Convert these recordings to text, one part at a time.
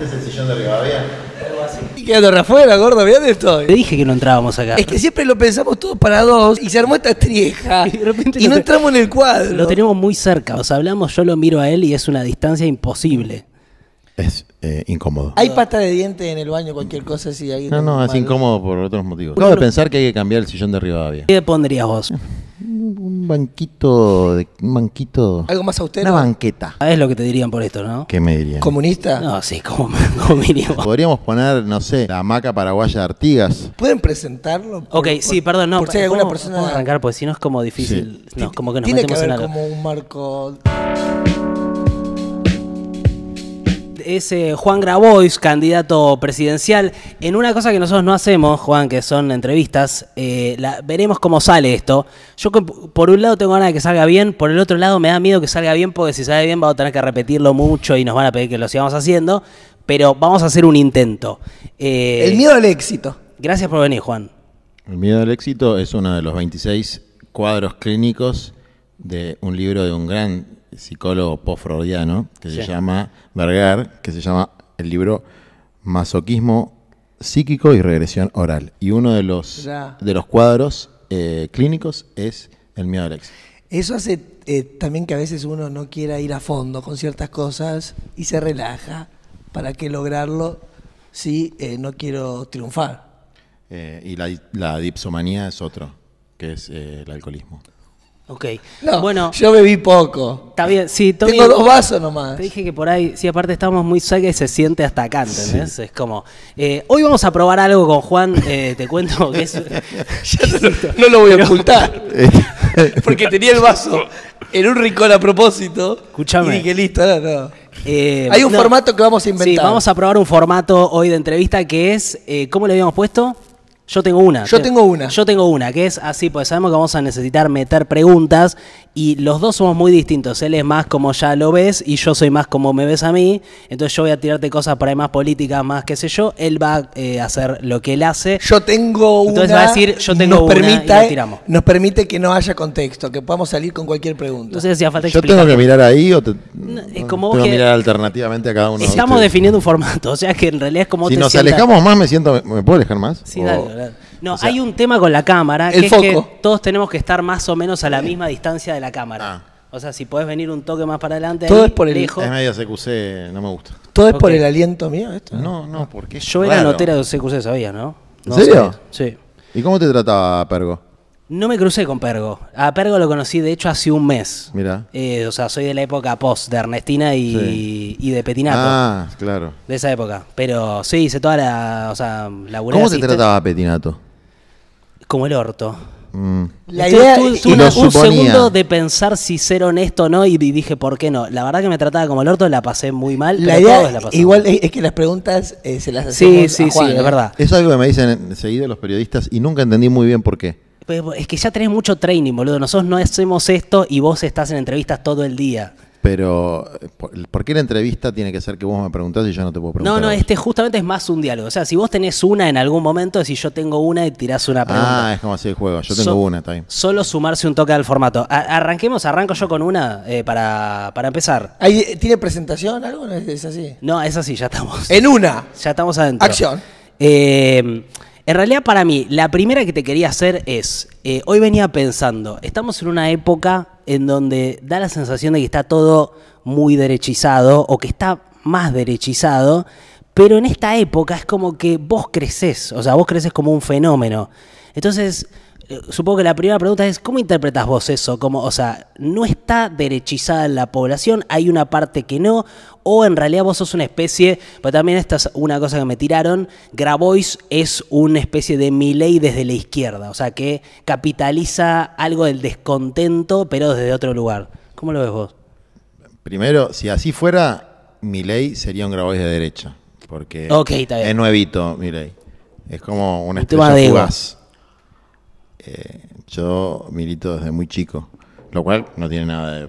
Este es el sillón de Rivadavia. Y quedando afuera, gordo, mirá dónde estoy. Te dije que no entrábamos acá. Es que siempre lo pensamos todos para dos y se armó esta trieja. Y de repente y no te- entramos en el cuadro. Lo tenemos muy cerca, o sea, hablamos, yo lo miro a él y es una distancia imposible. Es eh, incómodo. Hay pasta de diente en el baño, cualquier cosa si hay. No, no, es incómodo por otros motivos. Acabo de pensar que hay que cambiar el sillón de Rivadavia. ¿Qué pondrías vos? Un banquito, de, un banquito, ¿Algo más austero? una banqueta. Es lo que te dirían por esto, ¿no? ¿Qué me dirían? ¿Comunista? No, sí, como, como mínimo. Podríamos poner, no sé, la hamaca paraguaya de Artigas. ¿Pueden presentarlo? Ok, sí, perdón, no. Por si hay alguna ¿podemos- persona. arrancar, porque si no es como difícil. No, como que nos Tiene que metemos en haber algo. como un marco. Es eh, Juan Grabois, candidato presidencial. En una cosa que nosotros no hacemos, Juan, que son entrevistas, eh, la- veremos cómo sale esto. Yo, por un lado, tengo ganas de que salga bien, por el otro lado, me da miedo que salga bien, porque si sale bien, vamos a tener que repetirlo mucho y nos van a pedir que lo sigamos haciendo. Pero vamos a hacer un intento. Eh, El miedo al éxito. Gracias por venir, Juan. El miedo al éxito es uno de los 26 cuadros clínicos de un libro de un gran psicólogo post-freudiano que se llama Berger, que se llama el libro Masoquismo psíquico y regresión oral. Y uno de los, Ya. de los cuadros eh, clínicos es el miedo al éxito. Eso hace eh, también que a veces uno no quiera ir a fondo con ciertas cosas y se relaja. ¿Para qué lograrlo si eh, no quiero triunfar? Y la, la dipsomanía es otro, que es el alcoholismo. Ok. No, bueno, yo bebí poco. está bien. Sí, Tommy, Tengo dos vasos nomás. Te dije que por ahí, sí, aparte estamos muy cerca y se siente hasta acá, ¿entendés? Es como. eh, hoy vamos a probar algo con Juan, eh, te cuento que es. Ya no, lo- no lo voy a ocultar. Porque tenía el vaso en un rincón a propósito. Escuchame. Y dije, listo, no. Eh, Hay un no, formato que vamos a inventar. Sí, vamos a probar un formato hoy de entrevista que es. eh, ¿Cómo le habíamos puesto? Yo tengo una. Yo Te- tengo una. Yo tengo una, que es así, pues sabemos que vamos a necesitar meter preguntas y los dos somos muy distintos. Él es más como ya lo ves y yo soy más como me ves a mí. Entonces yo voy a tirarte cosas por ahí más políticas, más qué sé yo. Él va eh, a hacer lo que él hace. Yo tengo una. Entonces va a decir, yo tengo nos una y permite, la tiramos. Nos permite que no haya contexto, que podamos salir con cualquier pregunta. Si hace falta ¿Yo tengo que mirar ahí o te, es como tengo que- que mirar alternativamente a cada uno de Estamos definiendo un formato, o sea que en realidad es como Si te nos sientas- alejamos más, me siento. ¿Me puedo alejar más? Sí, O- dale, dale. No, o sea- hay un tema con la cámara, El que es que foco. todos tenemos que estar más o menos a la misma distancia de la cámara. Ah. O sea, si podés venir un toque más para adelante, Todo ahí, es por el- lejos. Es medio CQC, no me gusta. ¿Todo es por el aliento mío esto? No, no, porque Yo era notera de CQC, sabía, ¿no? ¿En No serio? sabía. Sí. ¿Y cómo te trataba Pergo? No me crucé con Pergo. A Pergo lo conocí, de hecho, hace un mes. Mira. Eh, o sea, soy de la época post de Ernestina y, Sí. y de Petinato. Ah, claro. De esa época. Pero sí, hice toda la. O sea, laburé ¿Cómo te asisten- trataba Petinato? Como el orto. Mm. La idea tuve- una- un segundo de pensar si ser honesto o no y di- dije, ¿por qué no? La verdad que me trataba como el orto, la pasé muy mal. la pero idea todos la pasamos igual es, que las preguntas eh, se las Sí, hacemos sí, a Juan, sí, ¿eh? es verdad. Es algo que me dicen seguido los periodistas y nunca entendí muy bien por qué. Es que ya tenés mucho training, boludo. Nosotros no hacemos esto y vos estás en entrevistas todo el día. Pero, eh, ¿por, qué la entrevista tiene que ser que vos me preguntás y yo no te puedo preguntar? No, no, este justamente es más un diálogo. O sea, si vos tenés una en algún momento, si yo tengo una y tirás una pregunta. Ah, es como así el juego. Yo tengo So- una, está bien. Solo sumarse un toque al formato. A- arranquemos, arranco yo con una eh, para, para empezar. Ahí, ¿Tiene presentación algo? ¿No es, es así? No, es así, ya estamos. En una. Ya estamos adentro. Acción. Eh, en realidad, para mí, la primera que te quería hacer es, eh, hoy venía pensando, estamos en una época en donde da la sensación de que está todo muy derechizado o que está más derechizado, pero en esta época es como que vos creces, o sea, vos creces como un fenómeno. Entonces, supongo que la primera pregunta es, ¿cómo interpretas vos eso? Como, o sea, ¿no está derechizada la población? ¿Hay una parte que no? ¿O en realidad vos sos una especie, pero también esta es una cosa que me tiraron, Grabois es una especie de Milei desde la izquierda, o sea, que capitaliza algo del descontento, pero desde otro lugar. ¿Cómo lo ves vos? Primero, si así fuera, mi ley sería un Grabois de derecha. Porque es nuevito, mi ley. Es como una estrella fugaz. Eh, yo milito desde muy chico. Lo cual no tiene nada de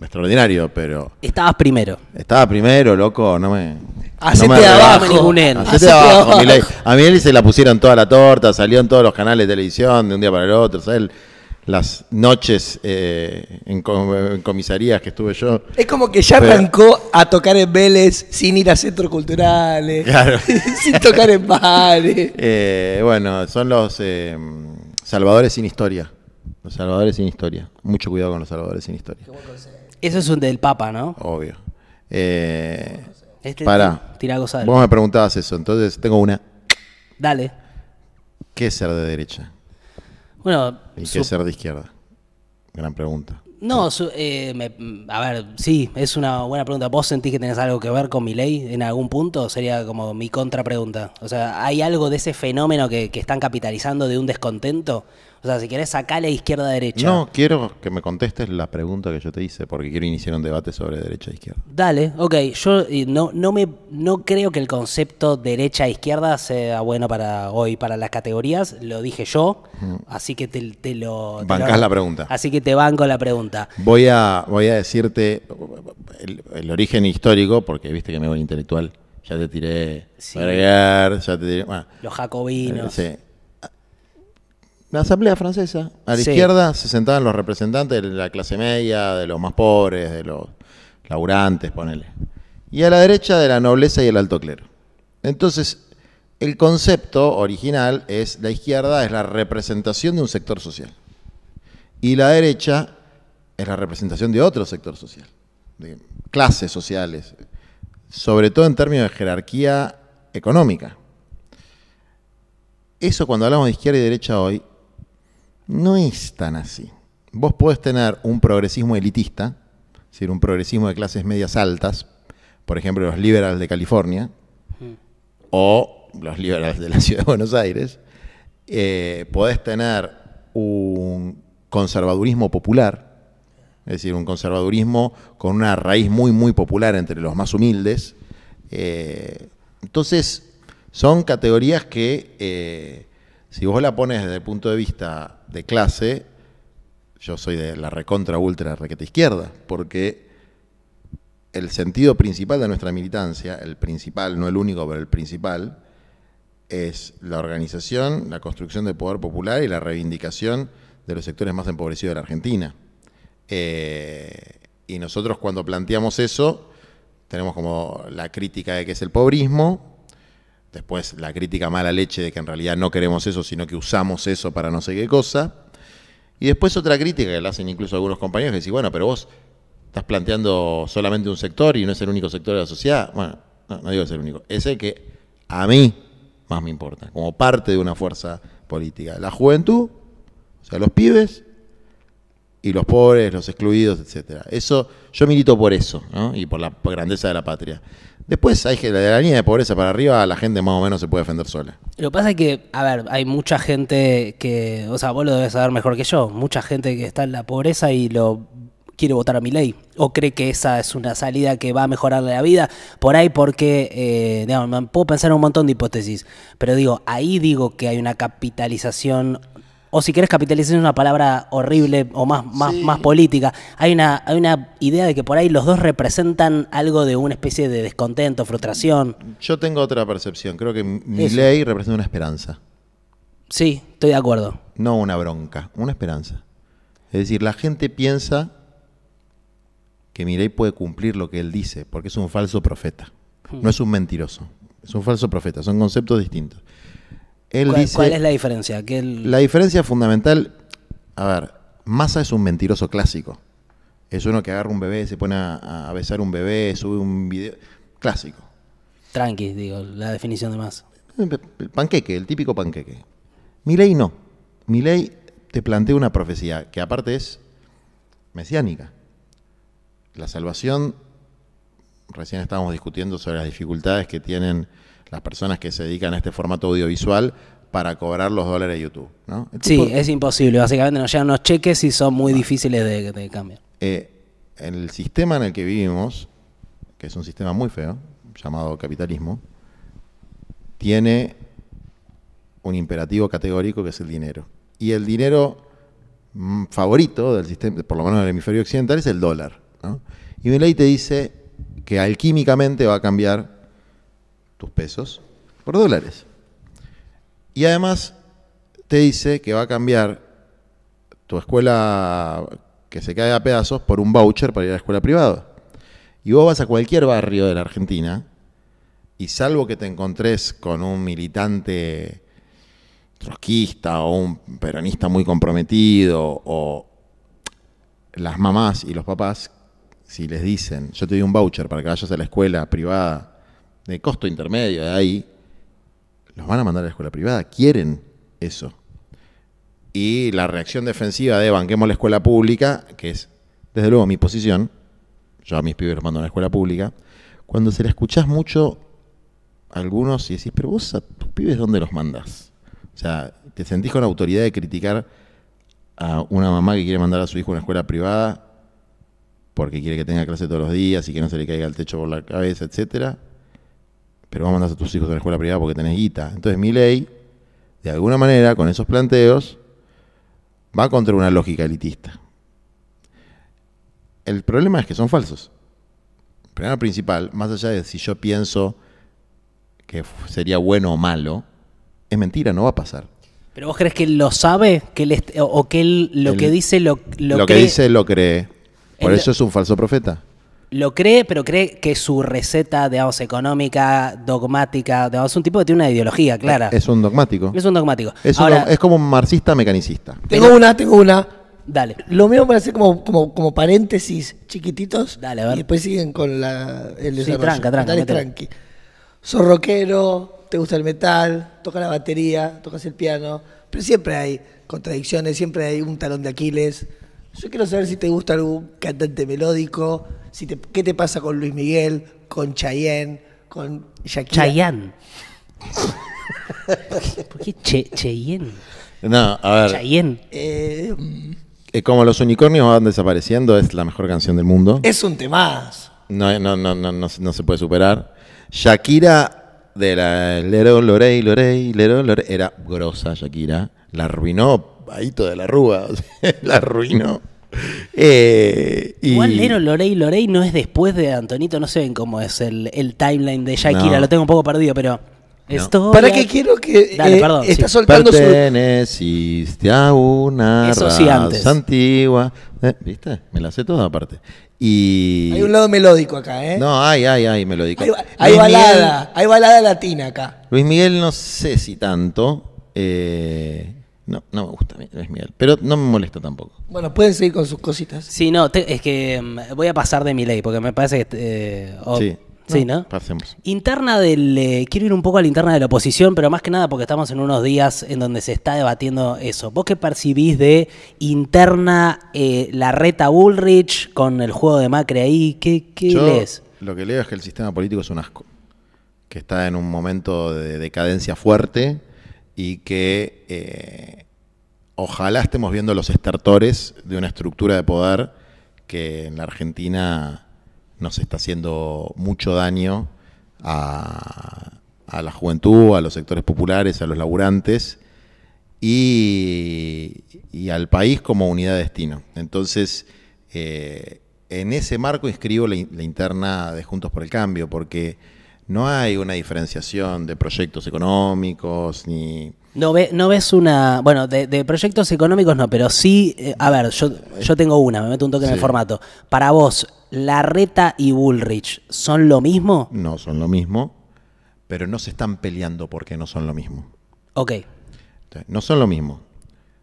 extraordinario, pero Estabas primero. estaba primero, loco, no me. Hacete no me de abajo. me ningunen. Hacete Hacete de de abajo, abajo. Milei. A Milei se la pusieron toda la torta, salió en todos los canales de televisión de un día para el otro. ¿sabes? las noches eh, en, com- en comisarías que estuve yo. Es como que ya Pero- arrancó a tocar en Vélez sin ir a centros culturales, Claro. sin tocar en bares. Eh, bueno, son los eh, salvadores sin historia. Los salvadores sin historia. Mucho cuidado con los salvadores sin historia. Eso es un del Papa, ¿no? Obvio. Eh, Este pará. tira Vos me preguntabas eso, entonces tengo una. Dale. ¿Qué es ser de derecha? Bueno, ¿Y qué es ser de izquierda? Gran pregunta. No, su- eh, me- a ver, sí, es una buena pregunta. ¿Vos sentís que tenés algo que ver con mi ley en algún punto? Sería como mi contrapregunta. O sea, ¿hay algo de ese fenómeno que, que están capitalizando de un descontento? O sea, si querés sacarle izquierda-derecha. No, quiero que me contestes la pregunta que yo te hice, porque quiero iniciar un debate sobre derecha e izquierda. Dale, ok. Yo no, no, me, no creo que el concepto derecha-izquierda sea bueno para hoy, para las categorías. Lo dije yo, así que te, te lo... te Bancás lo- la pregunta. Así que te banco la pregunta. Voy a, voy a decirte el, el origen histórico, porque viste que me voy intelectual. Ya te tiré Sí. Breguet, ya te tiré. Bueno, Los jacobinos. eh, sí. La Asamblea Francesa, a la Sí. izquierda se sentaban los representantes de la clase media, de los más pobres, de los laburantes, ponele. Y a la derecha de la nobleza y el alto clero. Entonces, el concepto original es la izquierda es la representación de un sector social. Y la derecha es la representación de otro sector social, de clases sociales, sobre todo en términos de jerarquía económica. Eso cuando hablamos de izquierda y derecha hoy, no es tan así. Vos podés tener un progresismo elitista, es decir, un progresismo de clases medias altas, por ejemplo, los liberals de California, o los liberales de la ciudad de Buenos Aires, eh, podés tener un conservadurismo popular, es decir, un conservadurismo con una raíz muy, muy popular entre los más humildes. Eh, entonces, son categorías que, eh, si vos la pones desde el punto de vista de clase, yo soy de la recontra ultra requeta izquierda, porque el sentido principal de nuestra militancia, el principal, no el único, pero el principal, es la organización, la construcción del poder popular y la reivindicación de los sectores más empobrecidos de la Argentina. Eh, y nosotros cuando planteamos eso, tenemos como la crítica de que es el pobrismo, después la crítica mala leche de que en realidad no queremos eso, sino que usamos eso para no sé qué cosa, y después otra crítica que le hacen incluso algunos compañeros que dicen, bueno, pero vos estás planteando solamente un sector y no es el único sector de la sociedad. Bueno, no, no digo que es el único, es el que a mí más me importa, como parte de una fuerza política. La juventud, o sea, los pibes y los pobres, los excluidos, etcétera. Eso, yo milito por eso, ¿no? Y por la grandeza de la patria. Después hay que la línea de pobreza para arriba la gente más o menos se puede defender sola. Lo que pasa es que, a ver, hay mucha gente que, o sea, vos lo debes saber mejor que yo, mucha gente que está en la pobreza y lo quiere votar a mi ley o cree que esa es una salida que va a mejorarle la vida por ahí porque eh, digamos, puedo pensar en un montón de hipótesis pero digo ahí digo que hay una capitalización o si querés capitalización es una palabra horrible o más, más, Sí. más política hay una, hay una idea de que por ahí los dos representan algo de una especie de descontento frustración Yo tengo otra percepción, creo que mi Eso. ley representa una esperanza. sí estoy de acuerdo no una bronca, una esperanza. Es decir, la gente piensa que Milei puede cumplir lo que él dice, porque es un falso profeta. No es un mentiroso, es un falso profeta, son conceptos distintos. Él ¿Cuál, dice, cuál es la diferencia? Que la diferencia fundamental, a ver, Massa es un mentiroso clásico. Es uno que agarra un bebé, se pone a, a besar un bebé, sube un video. Clásico. Tranqui, digo, la definición de más. El panqueque, el típico panqueque. Milei no. Milei te plantea una profecía que aparte es mesiánica. La salvación, recién estábamos discutiendo sobre las dificultades que tienen las personas que se dedican a este formato audiovisual para cobrar los dólares de YouTube. ¿no? El Sí, tipo- es imposible. Básicamente nos llegan unos cheques y son muy difíciles de, de cambiar. Eh, el sistema en el que vivimos, que es un sistema muy feo, llamado capitalismo, tiene un imperativo categórico que es el dinero. Y el dinero mm, favorito del sistema, por lo menos del hemisferio occidental, es el dólar. ¿no? Y Milei te dice que alquímicamente va a cambiar tus pesos por dólares. Y además te dice que va a cambiar tu escuela que se cae a pedazos por un voucher para ir a la escuela privada. Y vos vas a cualquier barrio de la Argentina y salvo que te encontrés con un militante trotskista o un peronista muy comprometido o las mamás y los papás, si les dicen, yo te doy un voucher para que vayas a la escuela privada de costo intermedio de ahí, los van a mandar a la escuela privada, quieren eso. Y la reacción defensiva de banquemos la escuela pública, que es desde luego mi posición, yo a mis pibes los mando a la escuela pública, cuando se la escuchás mucho a algunos y decís, pero vos a tus pibes dónde los mandas? O sea, te sentís con autoridad de criticar a una mamá que quiere mandar a su hijo a una escuela privada porque quiere que tenga clase todos los días y que no se le caiga el techo por la cabeza, etcétera. Pero vos mandás a tus hijos a una escuela privada porque tenés guita. Entonces mi ley, de alguna manera, con esos planteos, va contra una lógica elitista. El problema es que son falsos. El problema principal, más allá de si yo pienso que sería bueno o malo, es mentira, no va a pasar. ¿Pero vos crees que él lo sabe? Que él o- ¿O que él lo que dice lo, lo, Lo, que cree, dice lo cree. Por eso es un falso profeta. Lo cree, pero cree que su receta, digamos, económica, dogmática, digamos, es un tipo que tiene una ideología clara. Es un dogmático. Es un dogmático. Es, un Ahora, dog- es como un marxista mecanicista. Tengo una, tengo una. dale. Lo mío para hacer como, como, como paréntesis chiquititos. Dale, a ver. Y después siguen con la, el Sí, tranca, tranca, Dale, tranqui. Sos rockero, te gusta el metal, tocas la batería, tocas el piano. Pero siempre hay contradicciones, siempre hay un talón de Aquiles. Yo quiero saber si te gusta algún cantante melódico, si te, qué te pasa con Luis Miguel, con Chayanne, con Shakira. Chayanne. ¿Por qué che, Cheyenne? No, a ver. Cheyenne. Eh, eh, como los unicornios van desapareciendo, es la mejor canción del mundo. es un temazo. No, no, no, no, no, se- no se puede superar. Shakira de la Lero Lorey Lorey Lero Lorey era grosa Shakira. La arruinó Paito de la Rúa. la arruinó. Eh, y- Igual Lero Lorey Lorey no es después de Antonito, no sé bien cómo es el, el timeline de Shakira, No. lo tengo un poco perdido, pero. Estoy Para que quiero que Dale, eh, perdón, está sí. soltando su Perteneciste a una Eso sí, raza antes. antigua. Eh, ¿Viste? Me la sé toda aparte. Y... Hay un lado melódico acá, ¿eh? No, hay, hay, hay, me lo digo. hay, hay balada, hay balada latina acá. Luis Miguel no sé si tanto. eh, no, no me gusta Luis Miguel. Pero no me molesta tampoco. Bueno, pueden seguir con sus cositas. Sí, no, te- es que mm, voy a pasar de mi ley, porque me parece que. eh, Sí. Sí, ¿no? Pasemos. Interna del. eh, quiero ir un poco a la interna de la oposición, pero más que nada porque estamos en unos días en donde se está debatiendo eso. ¿Vos qué percibís de interna eh, la reta Bullrich con el juego de Macri ahí? ¿Qué, qué Yo lees? lo que leo es que el sistema político es un asco. Que está en un momento de decadencia fuerte y que eh, ojalá estemos viendo los estertores de una estructura de poder que en la Argentina nos está haciendo mucho daño a, la juventud, a los sectores populares, a los laburantes y, al país como unidad de destino. Entonces, eh, en ese marco inscribo la, la interna de Juntos por el Cambio, porque no hay una diferenciación de proyectos económicos ni... No, ve, no ves una. Bueno, de, de proyectos económicos no, pero sí. eh, a ver, yo, yo tengo una, me meto un toque en el formato. Para vos, ¿Larreta y Bullrich son lo mismo? No son lo mismo, pero no se están peleando porque no son lo mismo. Ok. No son lo mismo.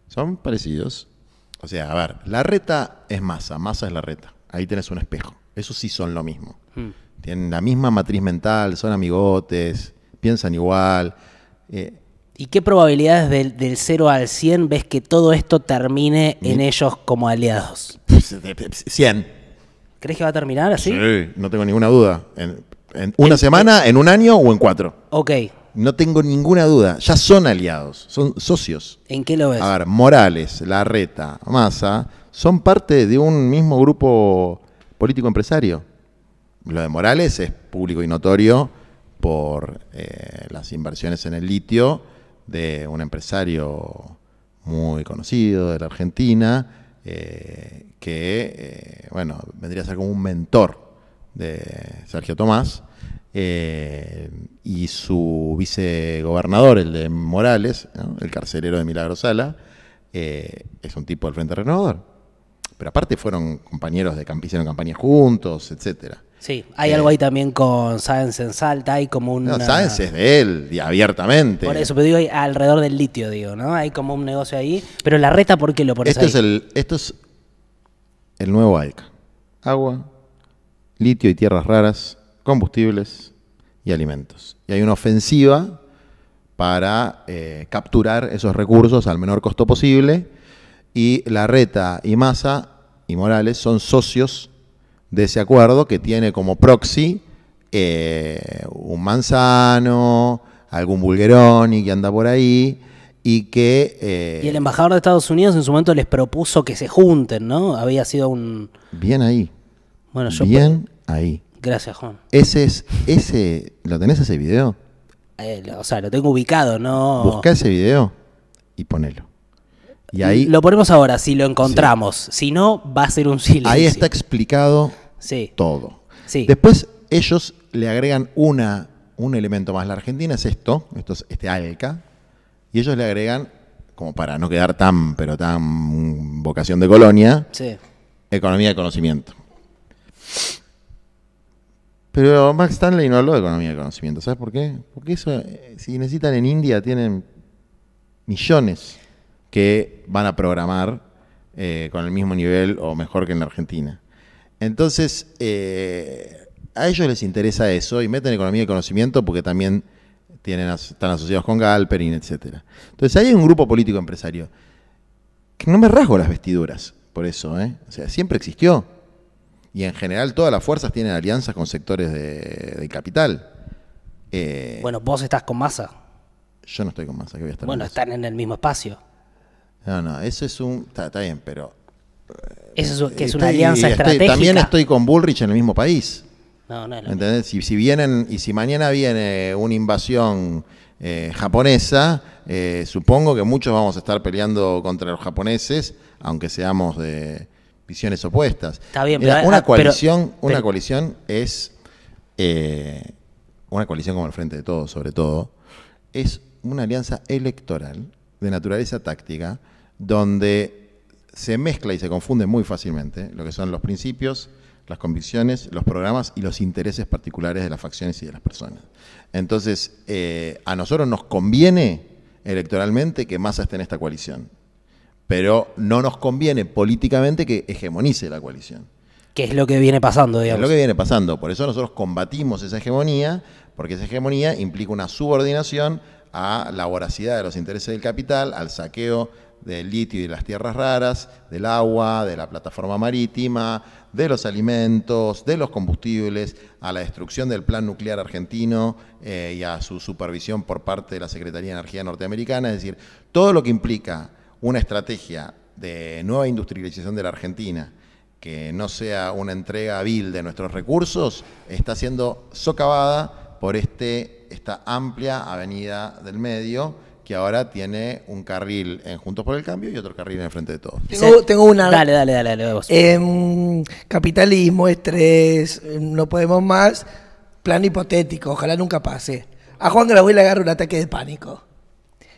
Son parecidos. O sea, a ver, la reta es masa, masa es la reta. Ahí tenés un espejo. Eso sí son lo mismo. Hmm. Tienen la misma matriz mental, son amigotes, piensan igual. Eh, ¿Y qué probabilidades del, del 0 al 100 ves que todo esto termine en ellos como aliados? 100. ¿Crees que va a terminar así? Sí, no tengo ninguna duda. En, en una semana, en un año o en cuatro. Ok. No tengo ninguna duda. Ya son aliados, son socios. ¿En qué lo ves? A ver, Morales, Larreta, Massa, son parte de un mismo grupo político empresario. Lo de Morales es público y notorio por eh, las inversiones en el litio de un empresario muy conocido de la Argentina, eh, que, eh, bueno, vendría a ser como un mentor de Sergio Tomás, y su vicegobernador, el de Morales, el carcelero de Milagro Sala, es un tipo del Frente Renovador. Pero aparte fueron compañeros de camp hicieron campaña juntos, etcétera. Sí, hay algo ahí también con Sáenz en Salta, hay como un... No, Sáenz es de él, y abiertamente. Por eso, pero digo, hay alrededor del litio, digo, ¿no? Hay como un negocio ahí. Pero la reta, ¿por qué lo pones Esto ahí? es, el, esto es el nuevo ALCA. Agua, litio y tierras raras, combustibles y alimentos. Y hay una ofensiva para eh, capturar esos recursos al menor costo posible. Y Larreta y Massa y Morales son socios de ese acuerdo que tiene como proxy eh, un Manzano, algún Bulgeroni que anda por ahí y que... eh, Y el embajador de Estados Unidos en su momento les propuso que se junten, ¿no? Había sido un... Bien ahí. Bueno, yo... Bien ahí. Gracias, Juan. Ese es, ese, ¿lo tenés ese video? Eh, o sea, lo tengo ubicado, ¿no? Busca ese video y ponelo. Y ahí, Lo ponemos ahora, si lo encontramos. Si no, va a ser un silencio. ahí está explicado Sí. todo. Sí. Después ellos le agregan una, un elemento más. La Argentina es esto, esto es este ALCA, y ellos le agregan, como para no quedar tan, pero tan vocación de colonia, economía de conocimiento. Pero Max Stanley no habló de economía de conocimiento, ¿sabes por qué? Porque eso, eh, si necesitan en India, tienen millones que van a programar eh, con el mismo nivel o mejor que en la Argentina. Entonces, eh, a ellos les interesa eso y meten economía de conocimiento porque también tienen, están asociados con Galperin, etcétera. Entonces, ahí hay un grupo político empresario que no me rasgo las vestiduras por eso, ¿eh? O sea, siempre existió. Y en general todas las fuerzas tienen alianzas con sectores de, de capital. Eh, Bueno, vos estás con masa. yo no estoy con masa, que voy a estar Bueno, con Massa. están en el mismo espacio. No, no, eso es un... Está, está bien, pero... Eso es, que es una alianza estoy- estratégica. También estoy con Bullrich en el mismo país. No, no ¿Me ¿Entendés? Si, si vienen, y si mañana viene una invasión eh, japonesa, eh, supongo que muchos vamos a estar peleando contra los japoneses, aunque seamos de visiones opuestas. Está bien, Mira, pero- una ah, pero- coalición, una coalición es eh, una coalición como el Frente de Todos, sobre todo, es una alianza electoral de naturaleza táctica, donde se mezcla y se confunde muy fácilmente lo que son los principios, las convicciones, los programas y los intereses particulares de las facciones y de las personas. Entonces, eh, a nosotros nos conviene electoralmente que Massa esté en esta coalición, pero no nos conviene políticamente que hegemonice la coalición. Que es lo que viene pasando, Es digamos. lo que viene pasando. Por eso nosotros combatimos esa hegemonía, porque esa hegemonía implica una subordinación a la voracidad de los intereses del capital, al saqueo del litio y las tierras raras, del agua, de la plataforma marítima, de los alimentos, de los combustibles, a la destrucción del plan nuclear argentino eh, y a su supervisión por parte de la Secretaría de Energía norteamericana. Es decir, todo lo que implica una estrategia de nueva industrialización de la Argentina, que no sea una entrega vil de nuestros recursos, está siendo socavada por este, esta amplia avenida del medio que ahora tiene un carril en Juntos por el Cambio y otro carril en el Frente de Todos. Tengo, tengo una. Dale, dale, dale, dale. vos. Em, capitalismo, estrés, no podemos más. Plan hipotético, ojalá nunca pase. A Juan Grabois le agarra un ataque de pánico.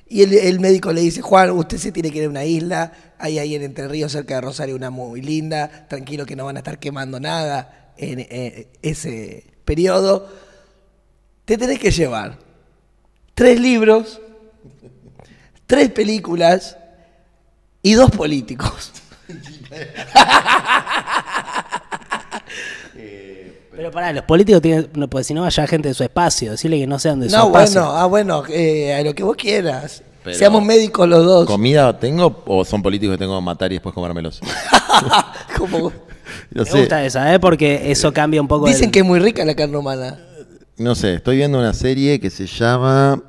Y el, el médico le dice, Juan, usted se tiene que ir a una isla, hay ahí en Entre Ríos, cerca de Rosario, una muy linda, tranquilo que no van a estar quemando nada en eh, ese periodo. Te tenés que llevar tres libros, tres películas y dos políticos. Pero pará, los políticos tienen. No, pues si no vaya gente de su espacio, decirle que no sean de su No, espacio. bueno, ah, bueno, eh, a lo que vos quieras. Pero- Seamos médicos los dos. ¿Comida tengo o son políticos que tengo que matar y después comérmelos? Como- No Me sé, gusta esa, ¿eh? Porque eso cambia un poco. Dicen el- que es muy rica la carne humana. no sé, estoy viendo una serie que se llama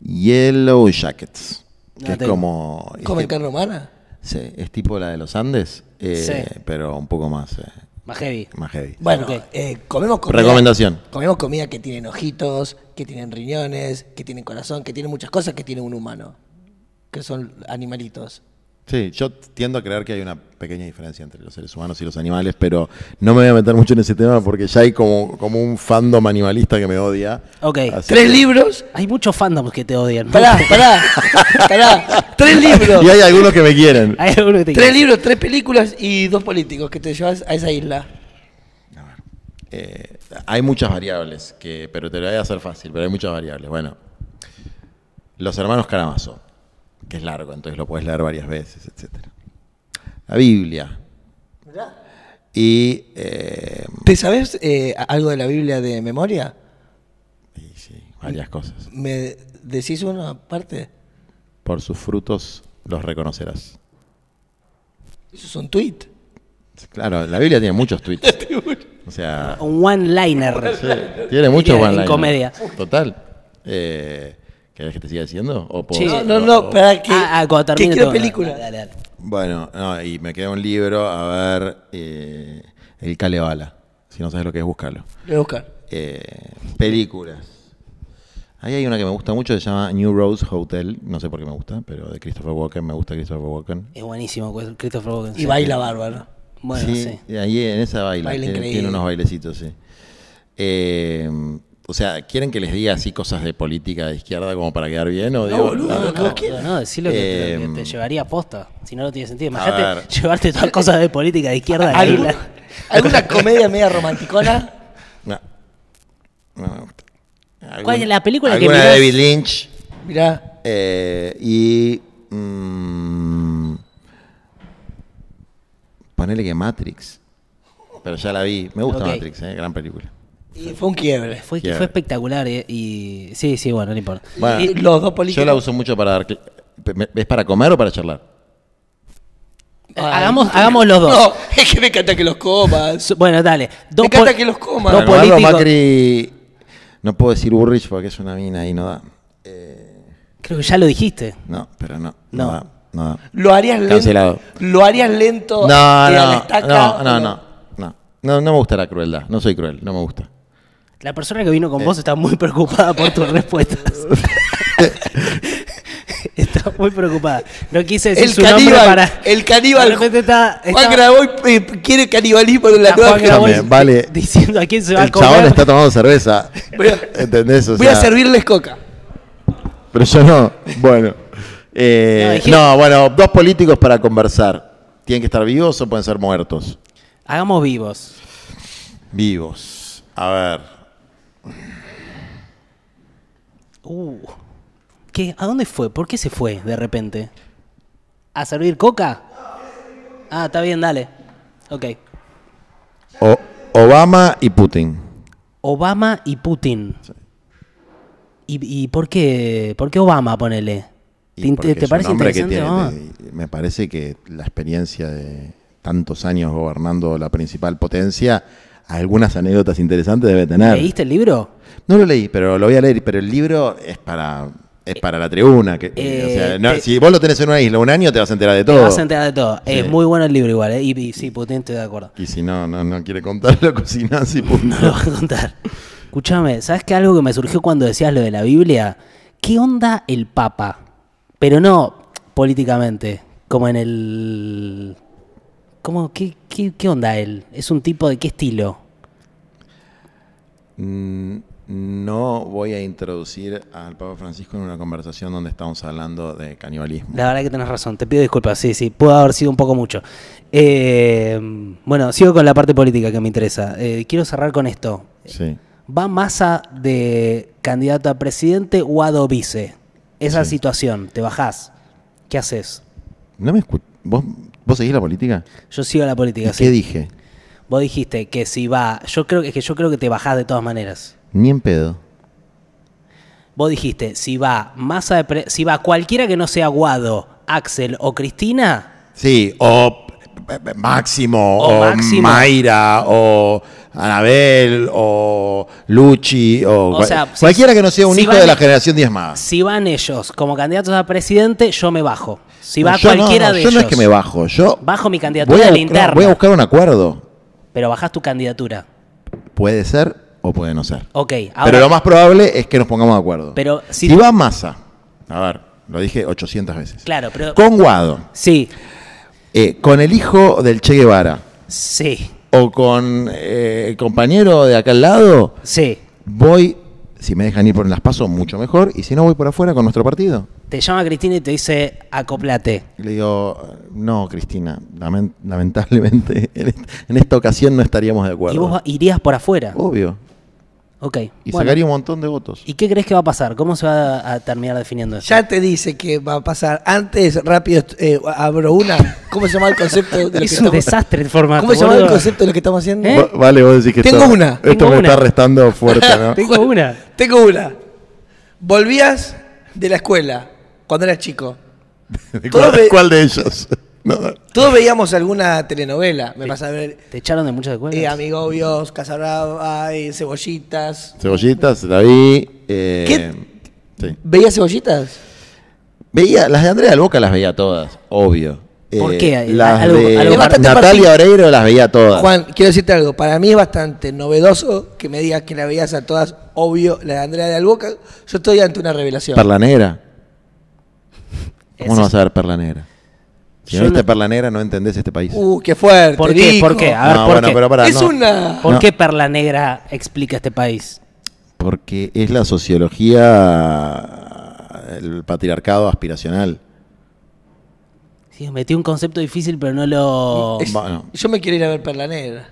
Yellow Jackets, que es como... es ¿Comen que- carne humana? Sí, es tipo la de los Andes, eh, Sí. pero un poco más, eh, Más heavy. más heavy. Bueno, eh, comemos comida. Recomendación. Comemos comida que tienen ojitos, que tienen riñones, que tienen corazón, que tienen muchas cosas que tiene un humano. Que son animalitos. Sí, yo tiendo a creer que hay una pequeña diferencia entre los seres humanos y los animales, pero no me voy a meter mucho en ese tema porque ya hay como, como un fandom animalista que me odia. Ok. Así Tres que- libros. Hay muchos fandoms que te odian. Pará, pará, pará. Tres libros. Y hay algunos que me quieren. Hay algunos que te Tres quieren. libros, tres películas y dos políticos que te llevas a esa isla. Eh, hay muchas variables, que, pero te lo voy a hacer fácil, pero hay muchas variables. Bueno, los hermanos Caramazo, que es largo, entonces lo puedes leer varias veces, etc. La Biblia. Y, eh, ¿Te sabes eh, algo de la Biblia de memoria? y sí, varias cosas. ¿Me decís una parte? Por sus frutos los reconocerás. Eso es un tweet. Claro, la Biblia tiene muchos tweets. O sea, Un one-liner. sí, tiene muchos one-liners. comedia. Total. Eh, ¿Querés que te siga diciendo? ¿O puedo- Sí. No, no, o- no, o- para que, Ah, ah, cuando que termine quiero todo. película. Dale, dale, dale. Bueno, no, y me queda un libro, a ver, eh, El Kalevala. Si no sabes lo que es, búscalo. Voy a buscar. Eh, películas. Ahí hay una que me gusta mucho, se llama New Rose Hotel. No sé por qué me gusta, pero de Christopher Walken, me gusta Christopher Walken. Es buenísimo, pues, Christopher Walken. Y sí. baila bárbaro. Bueno, sí. y ahí en esa baila, Baila tiene, increíble. tiene unos bailecitos, sí. Eh, o sea, ¿quieren que les diga así cosas de política de izquierda como para quedar bien? O digo, boludo. No, no, decirlo que, te- Eh, que te llevaría a posta. Si no, no tiene sentido. Imagínate llevarte todas cosas de política de izquierda a la ¿Algún- isla. ¿Alguna comedia media romanticona? No, no me gusta. ¿Cuál es la película que alguna de mirás? David Lynch Mirá. eh, y mm, ponele que Matrix pero ya la vi me gusta Ok. Matrix eh, gran película Y fue un quiebre. Fue, fue espectacular. eh, y sí, sí, bueno, no importa. Bueno, Y los dos políticos. yo la uso mucho para dar cl- ¿me- ¿es para comer o para charlar? Eh, hagamos, hagamos los dos. No, es que me encanta que los comas. So- Bueno, dale. Dos Me encanta pol- que los coman. Dos Bueno, Eduardo políticos. Macri no puedo decir Burrich porque es una mina y no da Creo que ya lo dijiste. no pero no no, No. da, no da. Lo harías lento. Cancelado. Lo harías lento. No, eh, a la no, estaca, no, ¿o no, no, no, no, no me gusta la crueldad, no soy cruel, no me gusta. La persona que vino con Eh. vos está muy preocupada por tus respuestas. está muy preocupada. No quise decir El su nombre caníbal. para. El caníbal. De repente está. Juan está- Graboy eh, quiere canibalismo de la También, vale. Diciendo a quién se va a El comer. chabón está tomando cerveza. Voy a- ¿Entendés? O Voy a servirles coca. Pero yo no. Bueno. Eh, no, bueno, dos políticos para conversar. ¿Tienen que estar vivos o pueden ser muertos? Hagamos vivos. Vivos. A ver. Uh. ¿Qué? ¿A dónde fue? ¿Por qué se fue de repente? ¿A servir coca? Ah, está bien, dale. Ok. O- Obama y Putin. Obama y Putin. ¿Y, y por qué? ¿Por qué Obama, ponele? ¿Te, parece interesante? tiene- me parece que la experiencia de tantos años gobernando la principal potencia, algunas anécdotas interesantes debe tener. ¿Leíste el libro? No lo leí, pero lo voy a leer. Pero el libro es para es para la tribuna. Que, Eh, o sea, no, eh, si vos lo tenés en una isla un año, te vas a enterar de Te todo. vas a enterar de todo. Sí. Es muy bueno el libro igual, ¿eh? Y, y sí, Putin, estoy de acuerdo. Y si no, no, no quiere contarlo, cocinás y punto. No lo voy a contar. Escúchame, ¿sabes qué? Algo que me surgió cuando decías lo de la Biblia. ¿Qué onda el Papa? Pero no políticamente, como en el... ¿Cómo? ¿Qué, qué, qué onda él? ¿Es un tipo de qué estilo? Mm, No voy a introducir al Papa Francisco en una conversación donde estamos hablando de canibalismo. La verdad que tenés razón, te pido disculpas, sí, sí, pudo haber sido un poco mucho. Eh, bueno, sigo con la parte política que me interesa. Eh, quiero cerrar con esto. Sí. ¿Va Massa de candidato a presidente o a do vice? Esa Sí. situación, te bajás. ¿Qué haces? ¿No me escu- ¿Vos, ¿Vos seguís la política? Yo sigo la ¿Y política, qué sí. dije? Vos dijiste que si va, yo creo que, es que yo creo que te bajás de todas maneras. Ni en pedo. Vos dijiste, si va Massa de pre- si va cualquiera que no sea Guado, Axel o Cristina, Sí, o Máximo, O o, Máximo. Mayra, o Anabel, o Luchi, o, O cual- sea, si- cualquiera que no sea un si hijo van- de la generación 10 más. si van ellos como candidatos a presidente, yo me bajo. Si va No, yo no, cualquiera no, de yo ellos. no es que me bajo, yo Bajo mi voy candidatura a, la buscar- interna. voy a buscar un acuerdo. Pero bajás tu candidatura. Puede ser o puede no ser. Ok, ahora. Pero lo más probable es que nos pongamos de acuerdo. Pero si- si va Massa, a ver, Lo dije 800 veces. Claro, pero. Con Guado, Sí, eh, con el hijo del Che Guevara sí, o con eh, el compañero de acá al lado, sí. voy, si me dejan ir por las pasos, mucho mejor. Y si no, voy por afuera con nuestro partido. Te llama Cristina y te dice, acoplate. Le digo, no, Cristina, lamen- lamentablemente en esta, ocasión no estaríamos de acuerdo. Y vos irías por afuera. Obvio. Ok. Y bueno. sacaría un montón de votos. ¿Y qué crees que va a pasar? ¿Cómo se va a terminar definiendo eso? Ya te dice que va a pasar. Antes, rápido, eh, abro una. ¿Cómo se llama el concepto de lo que es un estamos desastre el formato. ¿Cómo se llama el concepto de lo que estamos haciendo? ¿Eh? Va- Vale, vos decís que Tengo esto, una. esto Tengo me una. está restando fuerte, ¿no? Tengo una. Tengo una. Volvías de la escuela cuando eras chico. ¿De Todo ¿Cuál, ve- cuál de ellos? No, Todos veíamos alguna telenovela. Me pasa a ver ¿Te echaron de muchas escuelas? eh, Amigobios, Casabrava, eh, Cebollitas. Cebollitas, la vi. eh, ¿Qué? sí. ¿Veías cebollitas? Veía, las de Andrea del Boca las veía todas, obvio. Eh, ¿Por qué? Las Algo- de algo bastante Natalia Oreiro las veía todas. Juan, quiero decirte algo. Para mí es bastante novedoso que me digas que la veías a todas. Obvio, la de Andrea de Alboca. Yo estoy ante una revelación. Perla Negra. ¿Cómo no vas a ver Perla Negra? Si Yo no viste no- Perla Negra, no entendés este país. Uh, qué fuerte. ¿Por qué? ¿Por qué? A ver, no, ¿por bueno, qué? pero pará, Es no. una. ¿Por No. qué Perla Negra explica este país? Porque es la sociología, el patriarcado aspiracional. Sí, metí un concepto difícil, pero no lo. Es- Bueno. Yo me quiero ir a ver Perla Negra.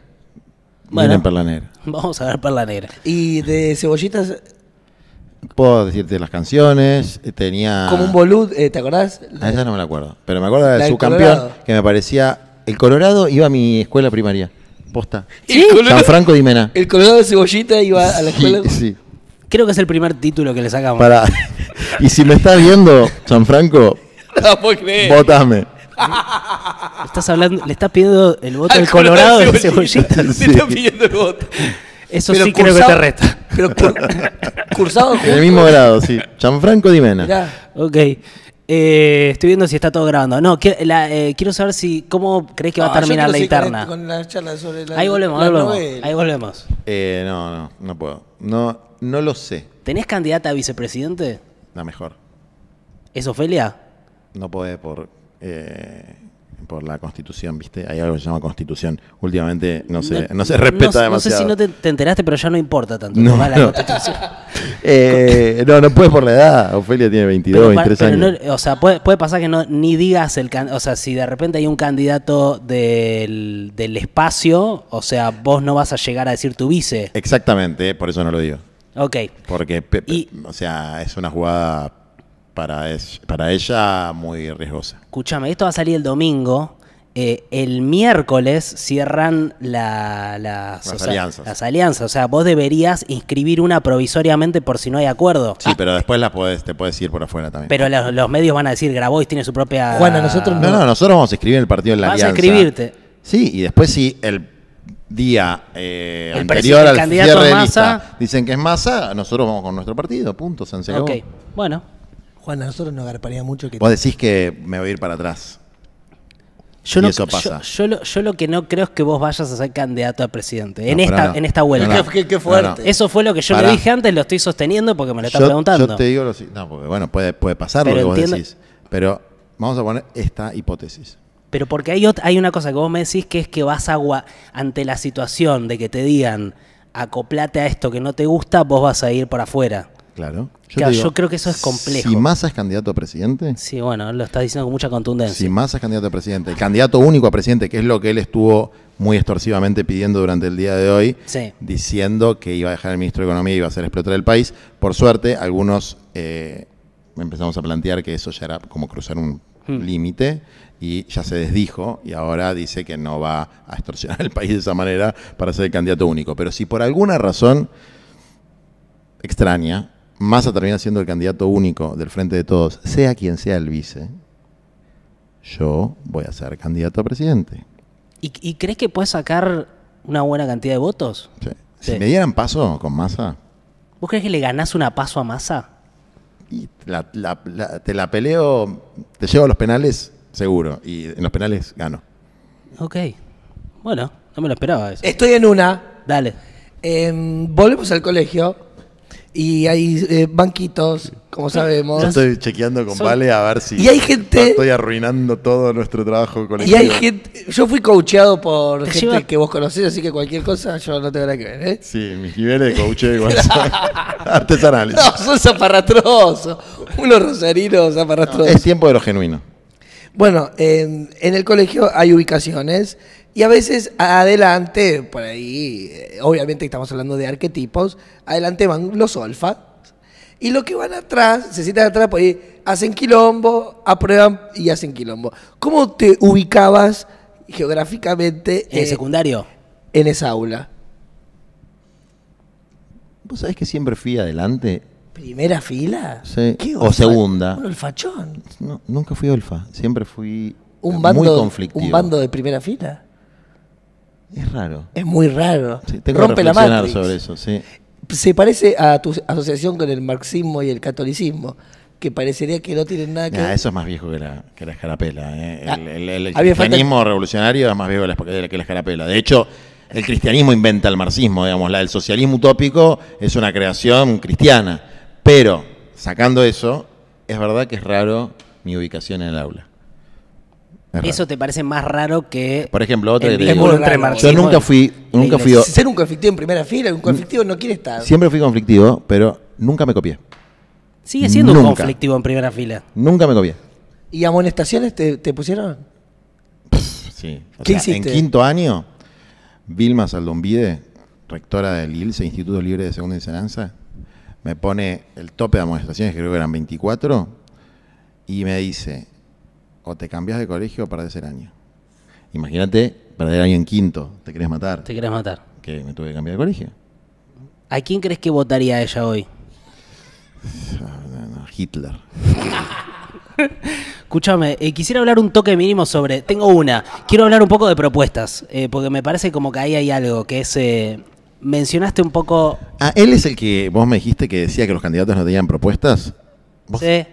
Bueno. Miren Perla Negra. Vamos a ver Perla Negra. Y de cebollitas, Puedo decirte las canciones. eh, Tenía. como un bolud, eh, ¿te acordás? A esa no me la acuerdo. Pero me acuerdo de La su campeón, Colorado. que me parecía. El Colorado iba a mi escuela primaria. Posta. El colorado- Franco Di Mena. El colorado de cebollita iba a la escuela. Sí, sí. Creo que es el primer título que le sacamos. Para. y si me estás viendo, Franco, No puedo creer. votame. Estás hablando, le estás pidiendo el voto Al del Colorado de Cebollita. cebollita. Se está pidiendo el voto. Eso Pero sí creo que cursado- te resta. Pero cur- cursado En el mismo grado, sí. Gianfranco Di Mena. Mirá, Ok. Eh, estoy viendo si está todo grabando. No, la- eh, quiero saber si cómo crees que va no, a terminar yo la interna. Con, la charla sobre la, Ahí volvemos, la ahí volvemos. novela. Ahí volvemos. Eh, no, no, no puedo. No, no lo sé. ¿Tenés candidata a vicepresidente? La mejor. ¿Es Ofelia? No puede por. eh, por la constitución, ¿viste? Hay algo que se llama constitución. Últimamente no se, no, se respeta no, demasiado. No sé si no te, te enteraste, pero ya no importa tanto. No, de la no. Constitución. Eh, no, no puede por la edad. Ofelia tiene 22, Pero, pa- 23 pero años. no- o sea, puede, puede pasar que no ni digas el can- o sea, si de repente hay un candidato del, del espacio, o sea, vos no vas a llegar a decir tu vice. Exactamente, por eso no lo digo. Ok. Porque, Y- o sea, es una jugada para, es- para ella muy riesgosa. Escúchame, esto va a salir el domingo. Eh, el miércoles cierran la- las, Las o sea, alianzas. las alianzas. O sea, vos deberías inscribir una provisoriamente por si no hay acuerdo. Sí, Ah, pero después la podés, te puedes ir por afuera también. pero los, los medios van a decir, Grabois tiene su propia... Juana, nosotros no, no, nosotros vamos a escribir en el partido en la Vas a alianza. escribirte. Sí, y después si el día eh, El anterior al cierre de lista dicen que es masa, nosotros vamos con nuestro partido, punto, se acabó. Ok, bueno. Juan, a nosotros nos agarparía mucho que. Vos decís que me voy a ir para atrás. Yo Y no, eso yo- pasa. Yo, lo, yo lo que no creo es que vos vayas a ser candidato a presidente. en, No, esta, no. en esta vuelta. No, no. Qué- qué fuerte. Eso fue lo que yo Pará. le dije antes, lo estoy sosteniendo porque me lo están yo, preguntando. yo te digo lo No, porque bueno, puede, puede pasar Pero lo que vos decís. Pero vamos a poner esta hipótesis. Pero porque hay, ot- hay una cosa que vos me decís que es que vas a ante la situación de que te digan acoplate a esto que no te gusta, vos vas a ir por afuera. Claro. Claro, te yo creo que eso es complejo. Si Massa es candidato a presidente, Sí, bueno, lo estás diciendo con mucha contundencia. si Massa es candidato a presidente, el candidato único a presidente, que es lo que él estuvo muy extorsivamente pidiendo durante el día de hoy, Sí. diciendo que iba a dejar el ministro de Economía y iba a hacer explotar el país. Por suerte, algunos eh, empezamos a plantear que eso ya era como cruzar un Hmm. límite y ya se desdijo y ahora dice que no va a extorsionar el país de esa manera para ser el candidato único. Pero si por alguna razón extraña, Massa termina siendo el candidato único del Frente de Todos, sea quien sea el vice, yo voy a ser candidato a presidente. ¿Y, y crees que puedes sacar una buena cantidad de votos? Sí. Sí. Si me dieran paso con Massa, ¿Vos crees que le ganás una paso a Massa? y la- la- la- te la peleo, te llevo a los penales seguro, y en los penales gano. Ok. Bueno, no me lo esperaba eso. Estoy en una. Dale. Em, volvemos al colegio Y hay eh, banquitos, como sabemos. Yo estoy chequeando con Son- Vale a ver si Y hay gente- estoy arruinando todo nuestro trabajo Y colectivo. hay gente. Yo fui coacheado por Te gente lleva- que vos conocés, así que cualquier cosa yo no tengo nada que ver, ¿eh? Sí, mis niveles de coach igual son artesanales. No, son zaparrastrosos. Unos rosarinos zaparrastrosos. Es tiempo de lo genuino. Bueno, en, en el colegio hay ubicaciones y a veces adelante, por ahí, eh, obviamente estamos hablando de arquetipos, adelante van los olfa. Y los que van atrás, se sientan atrás, por ahí hacen quilombo, aprueban y hacen quilombo. ¿Cómo te ubicabas geográficamente En eh, secundario. en esa aula? ¿Vos sabés que siempre fui adelante? ¿Primera fila? Sí, ¿Qué o segunda. Un olfachón. No, nunca fui olfa. Siempre fui Un muy conflictivo. un bando de primera fila. Es raro. Es muy raro. Sí, tengo Rompe que la sobre eso, sí. se parece a tu asociación con el marxismo y el catolicismo, que parecería que no tienen nada que Nah, ver. eso es más viejo que la, que la escarapela. ¿eh? El, Ah, el- falta- cristianismo revolucionario es más viejo que la, que la escarapela. De hecho, el cristianismo inventa el marxismo, digamos. La, el socialismo utópico es una creación cristiana. Pero, sacando eso, es verdad que es raro mi ubicación en el aula. Es raro. Eso te parece más raro que. Por ejemplo, otra que te digo. Yo nunca fui, nunca fui. Ser un conflictivo en primera fila, un conflictivo no quiere estar. siempre fui conflictivo, pero nunca me copié. Sigue siendo un conflictivo en primera fila. Nunca me copié. ¿Y amonestaciones te, te pusieron? Sí. O ¿Qué sea, hiciste? En quinto año, Vilma Saldombide, rectora del ILSE, Instituto Libre de Segunda Enseñanza, me pone el tope de amonestaciones, que creo que eran 24, y me dice, o te cambias de colegio o perdés el año. Imagínate, perder el año en quinto, te querés matar. Te querés matar. Que me tuve que cambiar de colegio. ¿A quién crees que votaría ella hoy? Hitler. Escúchame, eh, quisiera hablar un toque mínimo sobre. Tengo una. Quiero hablar un poco de propuestas, eh, porque me parece como que ahí hay algo que es. eh, mencionaste un poco. Ah, él es el que vos me dijiste que decía que los candidatos no tenían propuestas. ¿Vos? Sí.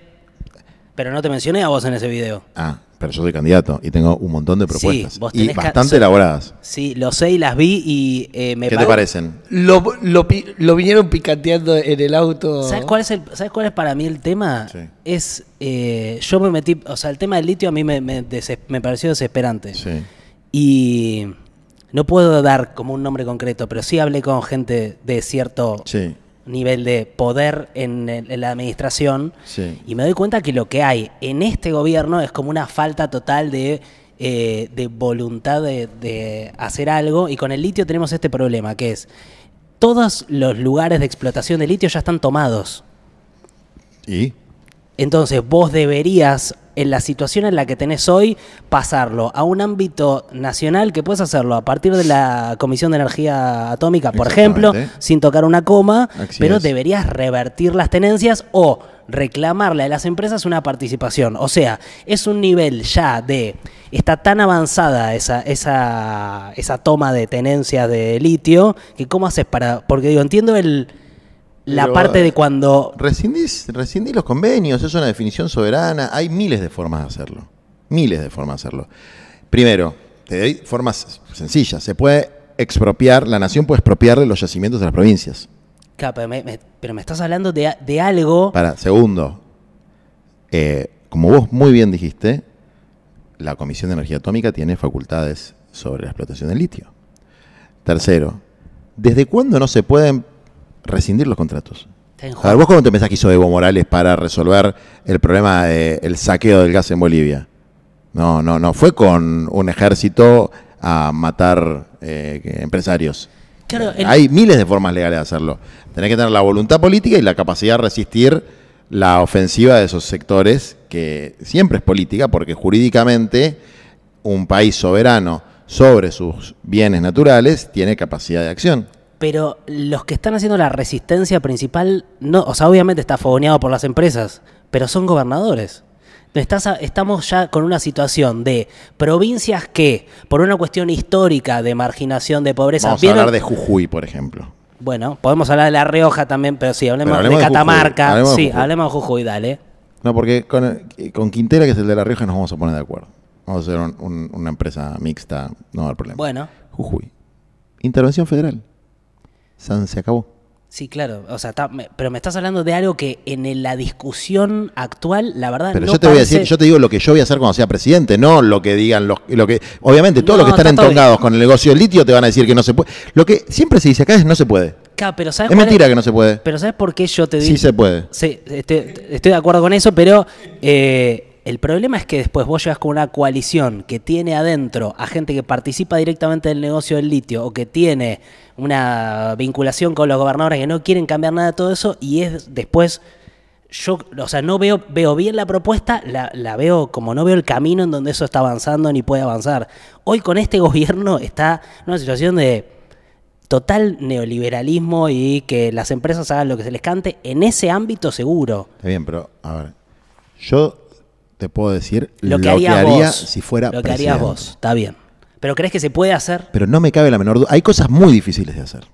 Pero no te mencioné a vos en ese video. Ah, pero yo soy candidato y tengo un montón de propuestas. vos y tenés ca- bastante so- elaboradas. Sí, lo sé y las vi y eh, me ¿Qué te pa- parecen? Lo, lo, vinieron picanteando en el auto. ¿Sabes cuál, es el, ¿Sabes cuál es para mí el tema? Sí. Es. eh, yo me metí. O sea, el tema del litio a mí me, me, me pareció desesperante. Sí. Y. No puedo dar como un nombre concreto, pero sí hablé con gente de cierto Sí. nivel de poder en, el- en la administración Sí. y me doy cuenta que lo que hay en este gobierno es como una falta total de, eh, de voluntad de, de hacer algo y con el litio tenemos este problema que es todos los lugares de explotación de litio ya están tomados. ¿Y? Entonces vos deberías, en la situación en la que tenés hoy, pasarlo a un ámbito nacional que puedes hacerlo a partir de la Comisión de Energía Atómica, por ejemplo, sin tocar una coma, Así pero es. deberías revertir las tenencias o reclamarle a las empresas una participación. O sea, es un nivel ya de... Está tan avanzada esa, esa, esa toma de tenencias de litio que cómo haces para... Porque digo, entiendo el... La Pero, parte de cuando Rescindís, rescindís los convenios, es una definición soberana. Hay miles de formas de hacerlo. Miles de formas de hacerlo. Primero, te doy formas sencillas. Se puede expropiar, la nación puede expropiarle los yacimientos de las provincias. Claro, pero me, me- pero me estás hablando de, de algo. Para, segundo, eh, como vos muy bien dijiste, la Comisión de Energía Atómica tiene facultades sobre la explotación del litio. Tercero, ¿desde cuándo no se pueden rescindir los contratos? A ver. ¿vos cómo te pensás que hizo Evo Morales para resolver el problema del saqueo del gas en Bolivia? No, no, no. Fue con un ejército a matar eh, empresarios. Claro, el- Hay miles de formas legales de hacerlo. Tenés que tener la voluntad política y la capacidad de resistir la ofensiva de esos sectores, que siempre es política, porque jurídicamente un país soberano sobre sus bienes naturales tiene capacidad de acción. Pero los que están haciendo la resistencia principal, no, o sea, obviamente está fogoneado por las empresas, pero son gobernadores. Estás a- estamos ya con una situación de provincias que, por una cuestión histórica de marginación, de pobreza, Vamos a ¿vieron? hablar de Jujuy, por ejemplo. Bueno, podemos hablar de La Rioja también, pero sí, hablemos, Pero hablemos de de Jujuy, Catamarca. de sí, Jujuy. hablemos de Jujuy, dale. No, porque con, con Quintera, que es el de La Rioja, nos vamos a poner de acuerdo. Vamos a hacer un- un- una empresa mixta, no va a haber problema. Bueno, Jujuy. Intervención federal. San se acabó. Sí, claro. O sea, me- pero me estás hablando de algo que en la discusión actual, la verdad, Pero no yo te voy a decir, yo te digo lo que yo voy a hacer cuando sea presidente, no lo que digan los, lo que, obviamente todos No, los que están entongados con el negocio del litio te van a decir que no se puede. Lo que siempre se dice acá es no se puede. Claro, pero ¿sabes Es mentira que no se puede. Pero ¿sabes por qué yo te digo? Sí se puede. Sí, estoy, estoy de acuerdo con eso, pero eh, el problema es que después vos llegas con una coalición que tiene adentro a gente que participa directamente del negocio del litio o que tiene una vinculación con los gobernadores que no quieren cambiar nada de todo eso y es después yo, o sea, no veo, veo bien la propuesta, la, la veo como no veo el camino en donde eso está avanzando ni puede avanzar. Hoy con este gobierno está una situación de total neoliberalismo y que las empresas hagan lo que se les cante en ese ámbito seguro. Está bien, pero a ver, yo te puedo decir Lo lo, que harías haría vos. si fuera Lo que presidente. harías vos, está bien. Pero ¿crees que se puede hacer? Pero no me cabe la menor duda. Hay cosas muy difíciles de hacer.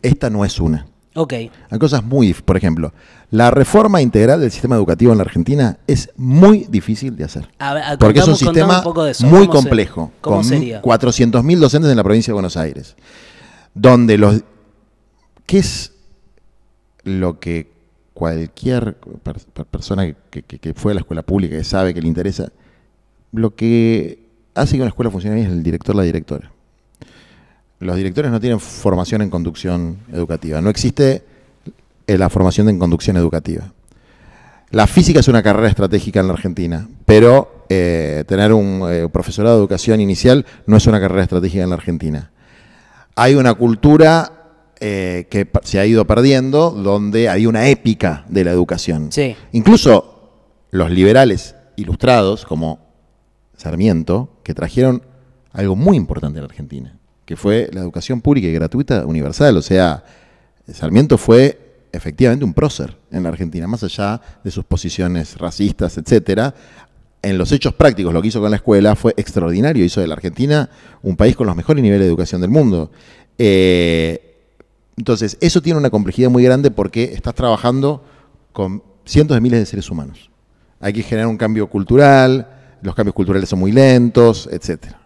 Esta no es una. Ok. Hay cosas muy, por ejemplo, la reforma integral del sistema educativo en la Argentina es muy difícil de hacer. A ver, a- Porque es un sistema un eso. muy ¿Cómo se- complejo, cómo con sería? 400.000 docentes en la provincia de Buenos Aires, donde los... ¿Qué es lo que cualquier per- per- persona que, fue a la escuela pública, que sabe que le interesa, lo que hace que una escuela funcione bien es el director la directora. Los directores no tienen formación en conducción educativa. No existe eh, la formación en conducción educativa. La física es una carrera estratégica en la Argentina, pero eh, tener un eh, profesorado de educación inicial no es una carrera estratégica en la Argentina. Hay una cultura eh, que se ha ido perdiendo, donde hay una épica de la educación. Sí. Incluso los liberales ilustrados, como Sarmiento, que trajeron algo muy importante a la Argentina, que fue la educación pública y gratuita universal. O sea, Sarmiento fue efectivamente un prócer en la Argentina, más allá de sus posiciones racistas, etcétera. En los hechos prácticos, lo que hizo con la escuela fue extraordinario. Hizo de la Argentina un país con los mejores niveles de educación del mundo. Eh, entonces, eso tiene una complejidad muy grande porque estás trabajando con cientos de miles de seres humanos. Hay que generar un cambio cultural, los cambios culturales son muy lentos, etcétera.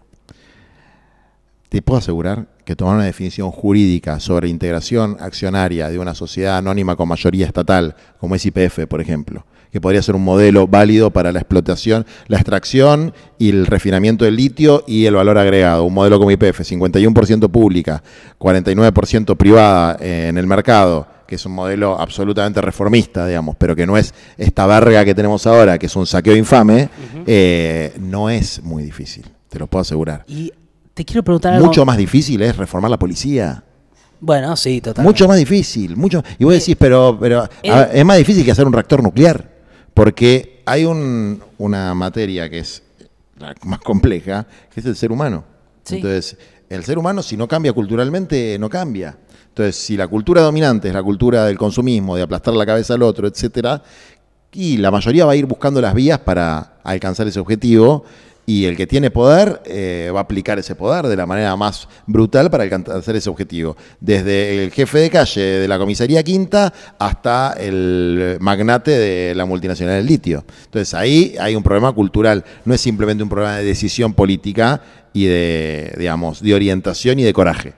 Te puedo asegurar que tomar una definición jurídica sobre integración accionaria de una sociedad anónima con mayoría estatal, como es IPF, por ejemplo, que podría ser un modelo válido para la explotación, la extracción y el refinamiento del litio y el valor agregado. Un modelo como IPF, 51% pública, 49% privada eh, en el mercado, que es un modelo absolutamente reformista, digamos, pero que no es esta verga que tenemos ahora, que es un saqueo infame, eh, no es muy difícil, te lo puedo asegurar. Y te quiero preguntar algo. Mucho más difícil es reformar la policía. Bueno, sí, total. Mucho más difícil. Mucho... Y vos decís, pero, pero eh. ver, es más difícil que hacer un reactor nuclear. Porque hay un- una materia que es la más compleja, que es el ser humano. Sí. Entonces, el ser humano, si no cambia culturalmente, no cambia. Entonces, si la cultura dominante es la cultura del consumismo, de aplastar la cabeza al otro, etcétera, y la mayoría va a ir buscando las vías para alcanzar ese objetivo. Y el que tiene poder eh, va a aplicar ese poder de la manera más brutal para alcanzar ese objetivo. Desde el jefe de calle de la comisaría quinta hasta el magnate de la multinacional del litio. Entonces ahí hay un problema cultural. No es simplemente un problema de decisión política y de, digamos, de orientación y de coraje.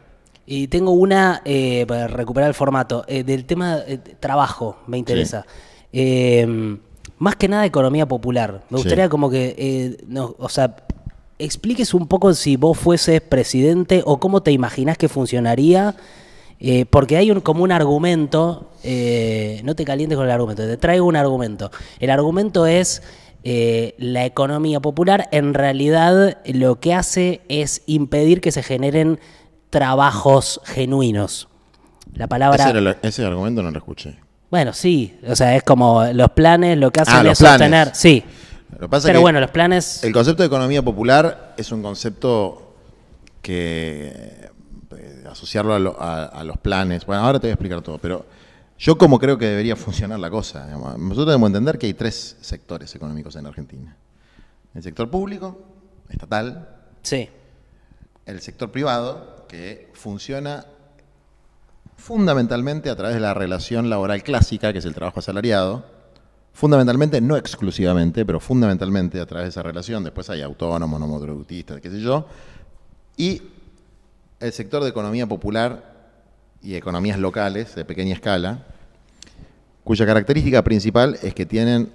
Y tengo una, eh, para recuperar el formato, eh, del tema eh, trabajo, me interesa. Eh, más que nada economía popular. Me Sí. gustaría como que, eh, no, o sea, expliques un poco si vos fueses presidente o cómo te imaginás que funcionaría. eh, porque hay un, como un argumento, eh, no te calientes con el argumento, te traigo un argumento. El argumento es eh, la economía popular en realidad lo que hace es impedir que se generen trabajos genuinos. La palabra... Ese, era lo- ese argumento no lo escuché. Bueno, sí, o sea, es como los planes lo que hacen Ah, es sostener... Sí, Lo que pasa pero que bueno, los planes... El concepto de economía popular es un concepto que eh, asociarlo a, lo- a- a los planes. Bueno, ahora te voy a explicar todo, pero yo como creo que debería funcionar la cosa. digamos. Nosotros debemos entender que hay tres sectores económicos en Argentina. El sector público, estatal, Sí, el sector privado, que funciona fundamentalmente a través de la relación laboral clásica, que es el trabajo asalariado, fundamentalmente, no exclusivamente, pero fundamentalmente a través de esa relación, después hay autónomos, no monotributistas, qué sé yo, y el sector de economía popular y economías locales de pequeña escala, cuya característica principal es que tienen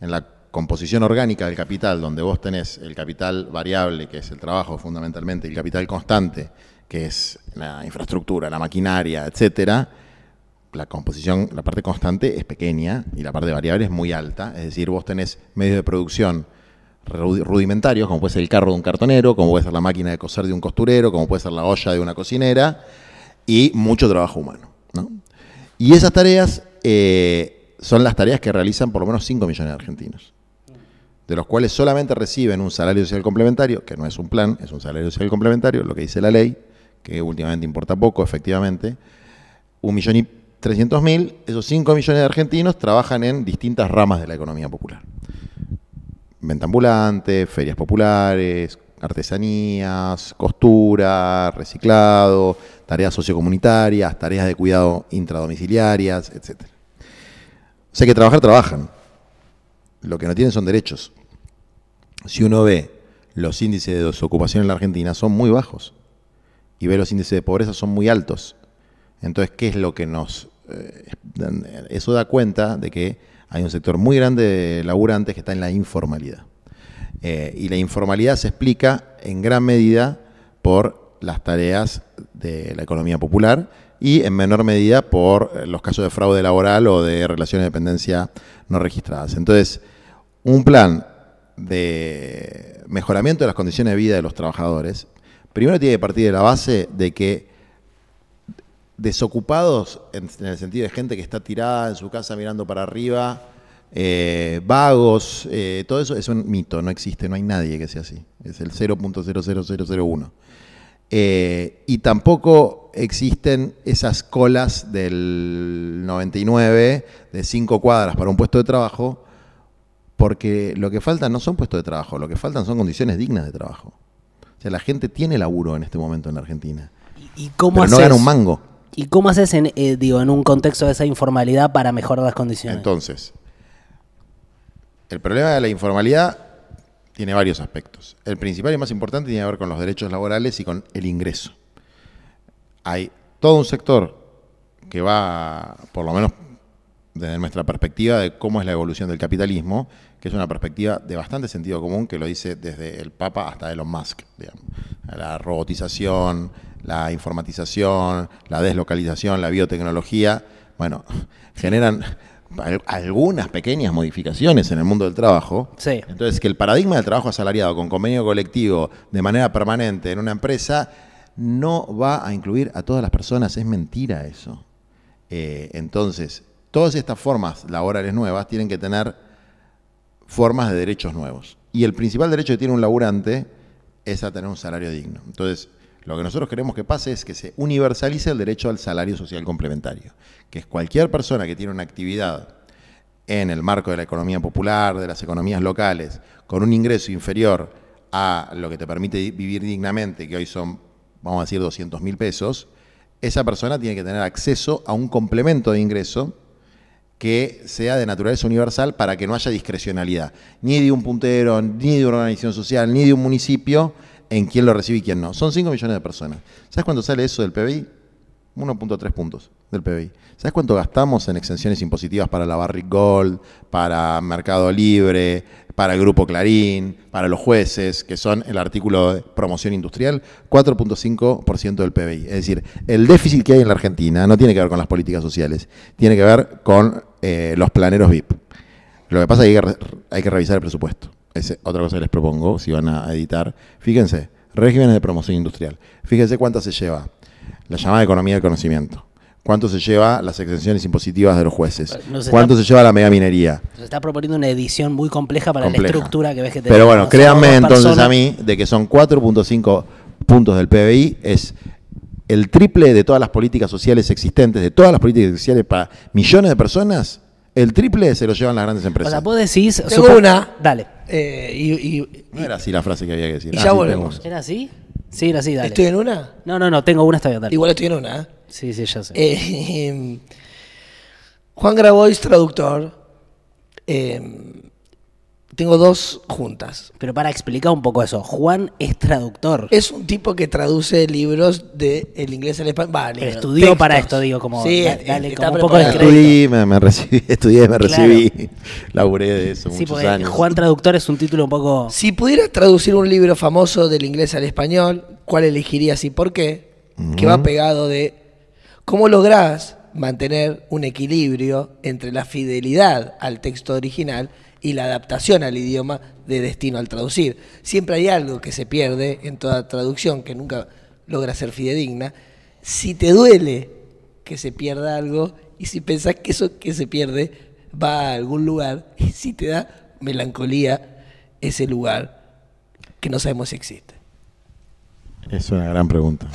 en la composición orgánica del capital, donde vos tenés el capital variable, que es el trabajo fundamentalmente, y el capital constante, que es la infraestructura, la maquinaria, etcétera, la composición, la parte constante es pequeña y la parte variable es muy alta. Es decir, vos tenés medios de producción rudimentarios, como puede ser el carro de un cartonero, como puede ser la máquina de coser de un costurero, como puede ser la olla de una cocinera, y mucho trabajo humano. Y esas tareas eh, son las tareas que realizan por lo menos 5 millones de argentinos, de los cuales solamente reciben un salario social complementario, que no es un plan, es un salario social complementario, lo que dice la ley, que últimamente importa poco, efectivamente, un millón y trescientos mil, esos 5 millones de argentinos trabajan en distintas ramas de la economía popular. Venta ambulante, ferias populares, artesanías, costura, reciclado, tareas sociocomunitarias, tareas de cuidado intradomiciliarias, etc. O sea que trabajar, trabajan. Lo que no tienen son derechos. Si uno ve los índices de desocupación en la Argentina, son muy bajos. Y ve los índices de pobreza, son muy altos. Entonces, ¿qué es lo que nos... Eh, eso da cuenta de que hay un sector muy grande de laburantes que está en la informalidad. Eh, y la informalidad se explica en gran medida por las tareas de la economía popular y en menor medida por eh, los casos de fraude laboral o de relaciones de dependencia no registradas. Entonces, un plan de mejoramiento de las condiciones de vida de los trabajadores, primero tiene que partir de la base de que desocupados, en, el sentido de gente que está tirada en su casa mirando para arriba, eh, vagos, eh, todo eso es un mito, no existe, no hay nadie que sea así, es el 0.00001. Eh, y tampoco existen esas colas del 99 de 5 cuadras para un puesto de trabajo, porque lo que faltan no son puestos de trabajo, lo que faltan son condiciones dignas de trabajo. Sea, la gente tiene laburo en este momento en Argentina. ¿Y cómo pero no gana un mango. ¿Y cómo haces en, eh, digo, en un contexto de esa informalidad para mejorar las condiciones? Entonces, el problema de la informalidad tiene varios aspectos. El principal y más importante tiene que ver con los derechos laborales y con el ingreso. Hay todo un sector que va, por lo menos desde nuestra perspectiva de cómo es la evolución del capitalismo, que es una perspectiva de bastante sentido común, que lo dice desde el Papa hasta Elon Musk. Digamos. La robotización, la informatización, la deslocalización, la biotecnología, bueno, generan algunas pequeñas modificaciones en el mundo del trabajo. Sí. Entonces, que el paradigma del trabajo asalariado con convenio colectivo de manera permanente en una empresa no va a incluir a todas las personas, es mentira eso. Eh, entonces, todas estas formas laborales nuevas tienen que tener formas de derechos nuevos. Y el principal derecho que tiene un laburante es a tener un salario digno. Entonces, lo que nosotros queremos que pase es que se universalice el derecho al salario social complementario, que es cualquier persona que tiene una actividad en el marco de la economía popular, de las economías locales, con un ingreso inferior a lo que te permite vivir dignamente, que hoy son, vamos a decir, 200 mil pesos, esa persona tiene que tener acceso a un complemento de ingreso que sea de naturaleza universal para que no haya discrecionalidad, ni de un puntero, ni de una organización social, ni de un municipio, en quién lo recibe y quién no. Son 5 millones de personas. ¿Sabes cuánto sale eso del PBI? 1.3 puntos del PBI. ¿Sabes cuánto gastamos en exenciones impositivas para la Barrick Gold, para Mercado Libre, para el Grupo Clarín, para los jueces, que son el artículo de promoción industrial? 4.5% del PBI. Es decir, el déficit que hay en la Argentina no tiene que ver con las políticas sociales, tiene que ver con eh, los planeros VIP. Lo que pasa es que hay que revisar el presupuesto otra cosa que les propongo, si van a editar. Fíjense, regímenes de promoción industrial. Fíjense cuánto se lleva la llamada economía del conocimiento. ¿Cuánto se lleva las exenciones impositivas de los jueces? ¿Cuánto se lleva la megaminería? Se está proponiendo una edición muy compleja para la estructura que ves que tenemos. Pero bueno, créanme entonces a mí de que son 4.5 puntos del PBI, es el triple de todas las políticas sociales existentes, de todas las políticas sociales para millones de personas, el triple se lo llevan las grandes empresas. O sea, vos decís... Tengo una. Dale. Eh, y, no era así la frase que había que decir. Y ya ah, volvemos. ¿Era así? Sí, era así, dale. ¿Estoy en una? No, no, no, tengo una, está bien, dale. Igual estoy en una. ¿eh? Sí, sí, ya sé. Eh, Juan Grabois, traductor, Tengo dos juntas. Pero para explicar un poco eso, Juan es traductor. Es un tipo que traduce libros del inglés al español. Va, Pero libros, estudió textos. para esto, digo, como Sí, da- dale está como un poco de. Estudié, me, me recibí, estudié, me Claro. recibí, laburé de eso Sí, muchos años. Juan traductor es un título un poco... Si pudieras traducir un libro famoso del inglés al español, ¿cuál elegirías y por qué? Que va pegado de cómo lográs mantener un equilibrio entre la fidelidad al texto original y la adaptación al idioma de destino al traducir. Siempre hay algo que se pierde en toda traducción que nunca logra ser fidedigna. Si te duele que se pierda algo y si pensás que eso que se pierde va a algún lugar y si te da melancolía ese lugar que no sabemos si existe. Es una gran pregunta.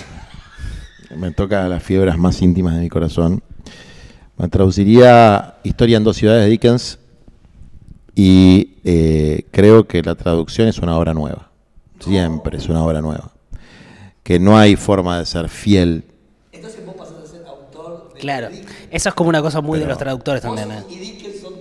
Me toca las fiebras más íntimas de mi corazón. Me traduciría Historia en dos ciudades de Dickens y eh, creo que la traducción es una obra nueva. Siempre es una obra nueva. Que no hay forma de ser fiel. Claro, eso es como una cosa muy de Pero- los traductores también. ¿eh? Y Dickens son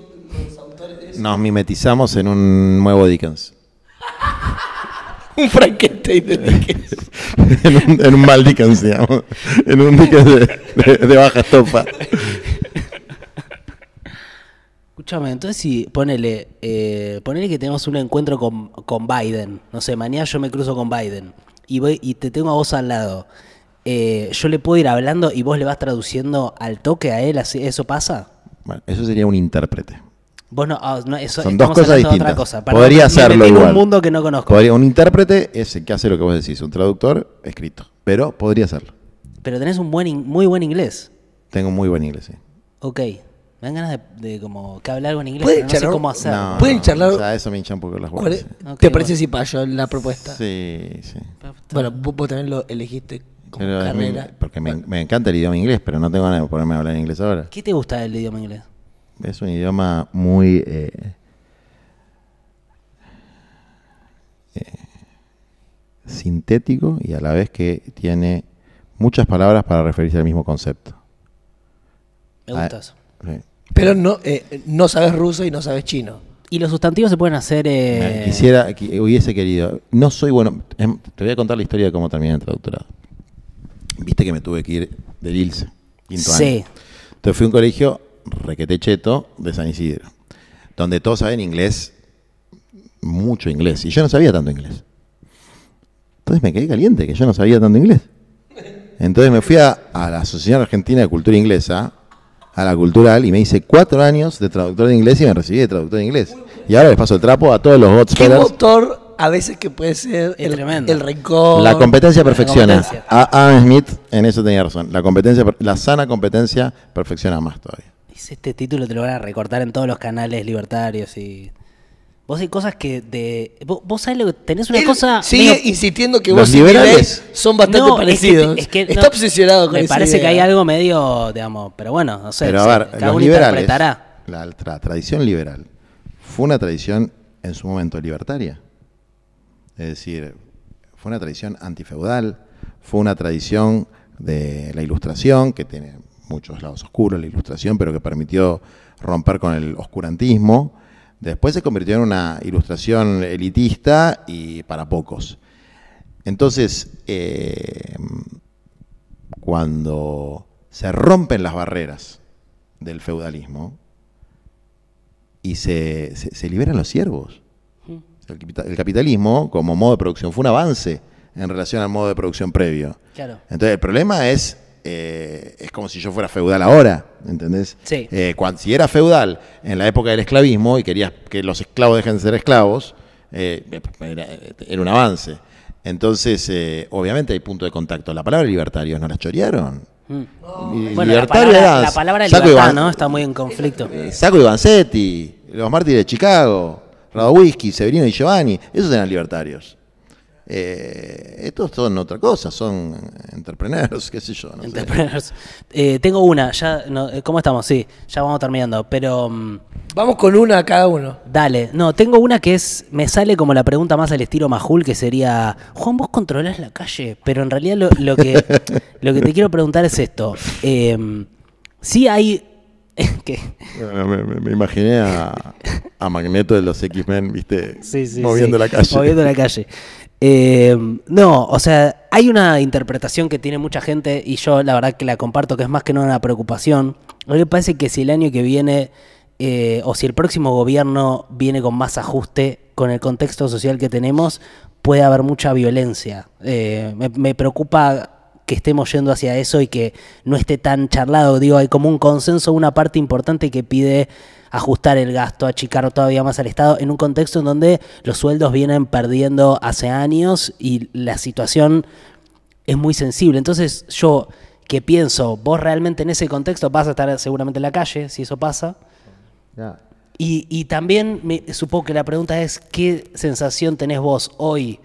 los autores Nos mimetizamos en un nuevo Dickens. Un Frankenstein de Dickens. en, un, en un mal Dickens, digamos. En un Dickens de, de- de baja estofa. Escúchame, entonces si ponele, eh, ponele que tenemos un encuentro con, con Biden, no sé, mañana yo me cruzo con Biden y voy y te tengo a vos al lado, eh, yo le puedo ir hablando y vos le vas traduciendo al toque a él, así, ¿eso pasa? Bueno, eso sería un intérprete. Vos no, ah, no, eso, Son dos cosas distintas. Otra cosa. Podría hacerlo igual. un mundo que no conozco. Podría- un intérprete es el que hace lo que vos decís, un traductor escrito. Pero podría hacerlo. Pero tenés un buen, muy buen inglés. Tengo muy buen inglés, sí. Ok. Me dan ganas de, de como que hablar algo en inglés, ¿Puede pero no sé charlar- cómo hacerlo. No, ¿Pueden charlar- O sea, eso me hincha un poco las ¿Cuál bolas. Ok, ¿Te parece bueno. si payo la propuesta? Sí, sí. Bueno, vos, vos también lo elegiste como Pero es mi- carrera. porque me, me encanta el idioma inglés, pero no tengo ganas de ponerme a hablar inglés ahora. ¿Qué te gusta del idioma inglés? Es un idioma muy eh, eh, sintético y a la vez que tiene muchas palabras para referirse al mismo concepto. Me Ah, gusta eso. Pero no, eh, no sabes ruso y no sabes chino. Y los sustantivos se pueden hacer... eh, Quisiera, qui- hubiese querido. No soy bueno. em, Te voy a contar la historia de cómo terminé el traductorado. Viste que me tuve que ir del ILSE, quinto Sí. año. Entonces fui a un colegio requete cheto de San Isidro, donde todos saben inglés, mucho inglés. Y yo no sabía tanto inglés. Entonces me quedé caliente, que yo no sabía tanto inglés. Entonces me fui a, a la Asociación Argentina de Cultura Inglesa, a la cultural, y me hice cuatro años de traductor de inglés y me recibí de traductor de inglés. Y ahora les paso el trapo a todos los ¿Qué Godspellers. motor a veces que puede ser el, el rencor? La competencia perfecciona. competencia. A Adam Smith en eso tenía razón. La competencia, la sana competencia perfecciona más todavía. Dice, Este título te lo van a recortar en todos los canales libertarios y... Vos hay cosas que de... Vos, vos sabés lo que... Tenés una Él cosa... sigue medio- insistiendo que Los vos y liberales- son bastante No, es que- parecidos. es que Está no, obsesionado con Me esa parece que hay algo medio, digamos, pero bueno, no sé. Pero a ver, cada los uno liberales, interpretará. la tra- tradición liberal fue una tradición en su momento libertaria. Es decir, fue una tradición antifeudal, fue una tradición de la ilustración, que tiene muchos lados oscuros la ilustración, pero que permitió romper con el oscurantismo. Después se convirtió en una ilustración elitista y para pocos. Entonces, eh, cuando se rompen las barreras del feudalismo y se, se- se liberan los siervos. El, capita- el capitalismo, como modo de producción, fue un avance en relación al modo de producción previo. Claro. Entonces, el problema es, eh, es como si yo fuera feudal ahora, ¿entendés? Sí. Eh, cuan- si era feudal en la época del esclavismo y querías que los esclavos dejen de ser esclavos, eh, era, era un avance. Entonces, eh, obviamente hay punto de contacto. La palabra libertarios no la chorearon. Mm. Bueno, la palabra, la palabra libertad, ¿no? Está muy en conflicto. eh, Sacco y Vanzetti, los mártires de Chicago, Radowisky, Severino y Giovanni, esos eran libertarios. Eh, estos son otra cosa, son entrepreneurs, qué sé yo. No sé. Entrepreneurs. Eh, tengo una, ya, no, eh, ¿cómo estamos? Sí, ya vamos terminando, pero mm, Vamos con una cada uno. dale. No, tengo una que es, me sale como la pregunta más al estilo Majul, que sería, Juan, vos controlás la calle, pero en realidad lo, lo que, lo que te quiero preguntar es esto. Eh, sí hay... que, Bueno, me, me- me imaginé a, a Magneto de los X-Men, ¿viste? Sí, sí, Moviendo sí, la calle. Moviendo la calle. Eh, no, o sea, hay una interpretación que tiene mucha gente y yo la verdad que la comparto, que es más que no una preocupación. A mí me parece que si el año que viene eh, o si el próximo gobierno viene con más ajuste con el contexto social que tenemos, puede haber mucha violencia. Eh, me, me preocupa que estemos yendo hacia eso y que no esté tan charlado. Digo, hay como un consenso, una parte importante que pide ajustar el gasto, achicar todavía más al Estado, en un contexto en donde los sueldos vienen perdiendo hace años y la situación es muy sensible. Entonces yo que pienso, vos realmente en ese contexto vas a estar seguramente en la calle, si eso pasa. Y, y también me, supongo que la pregunta es, ¿qué sensación tenés vos hoy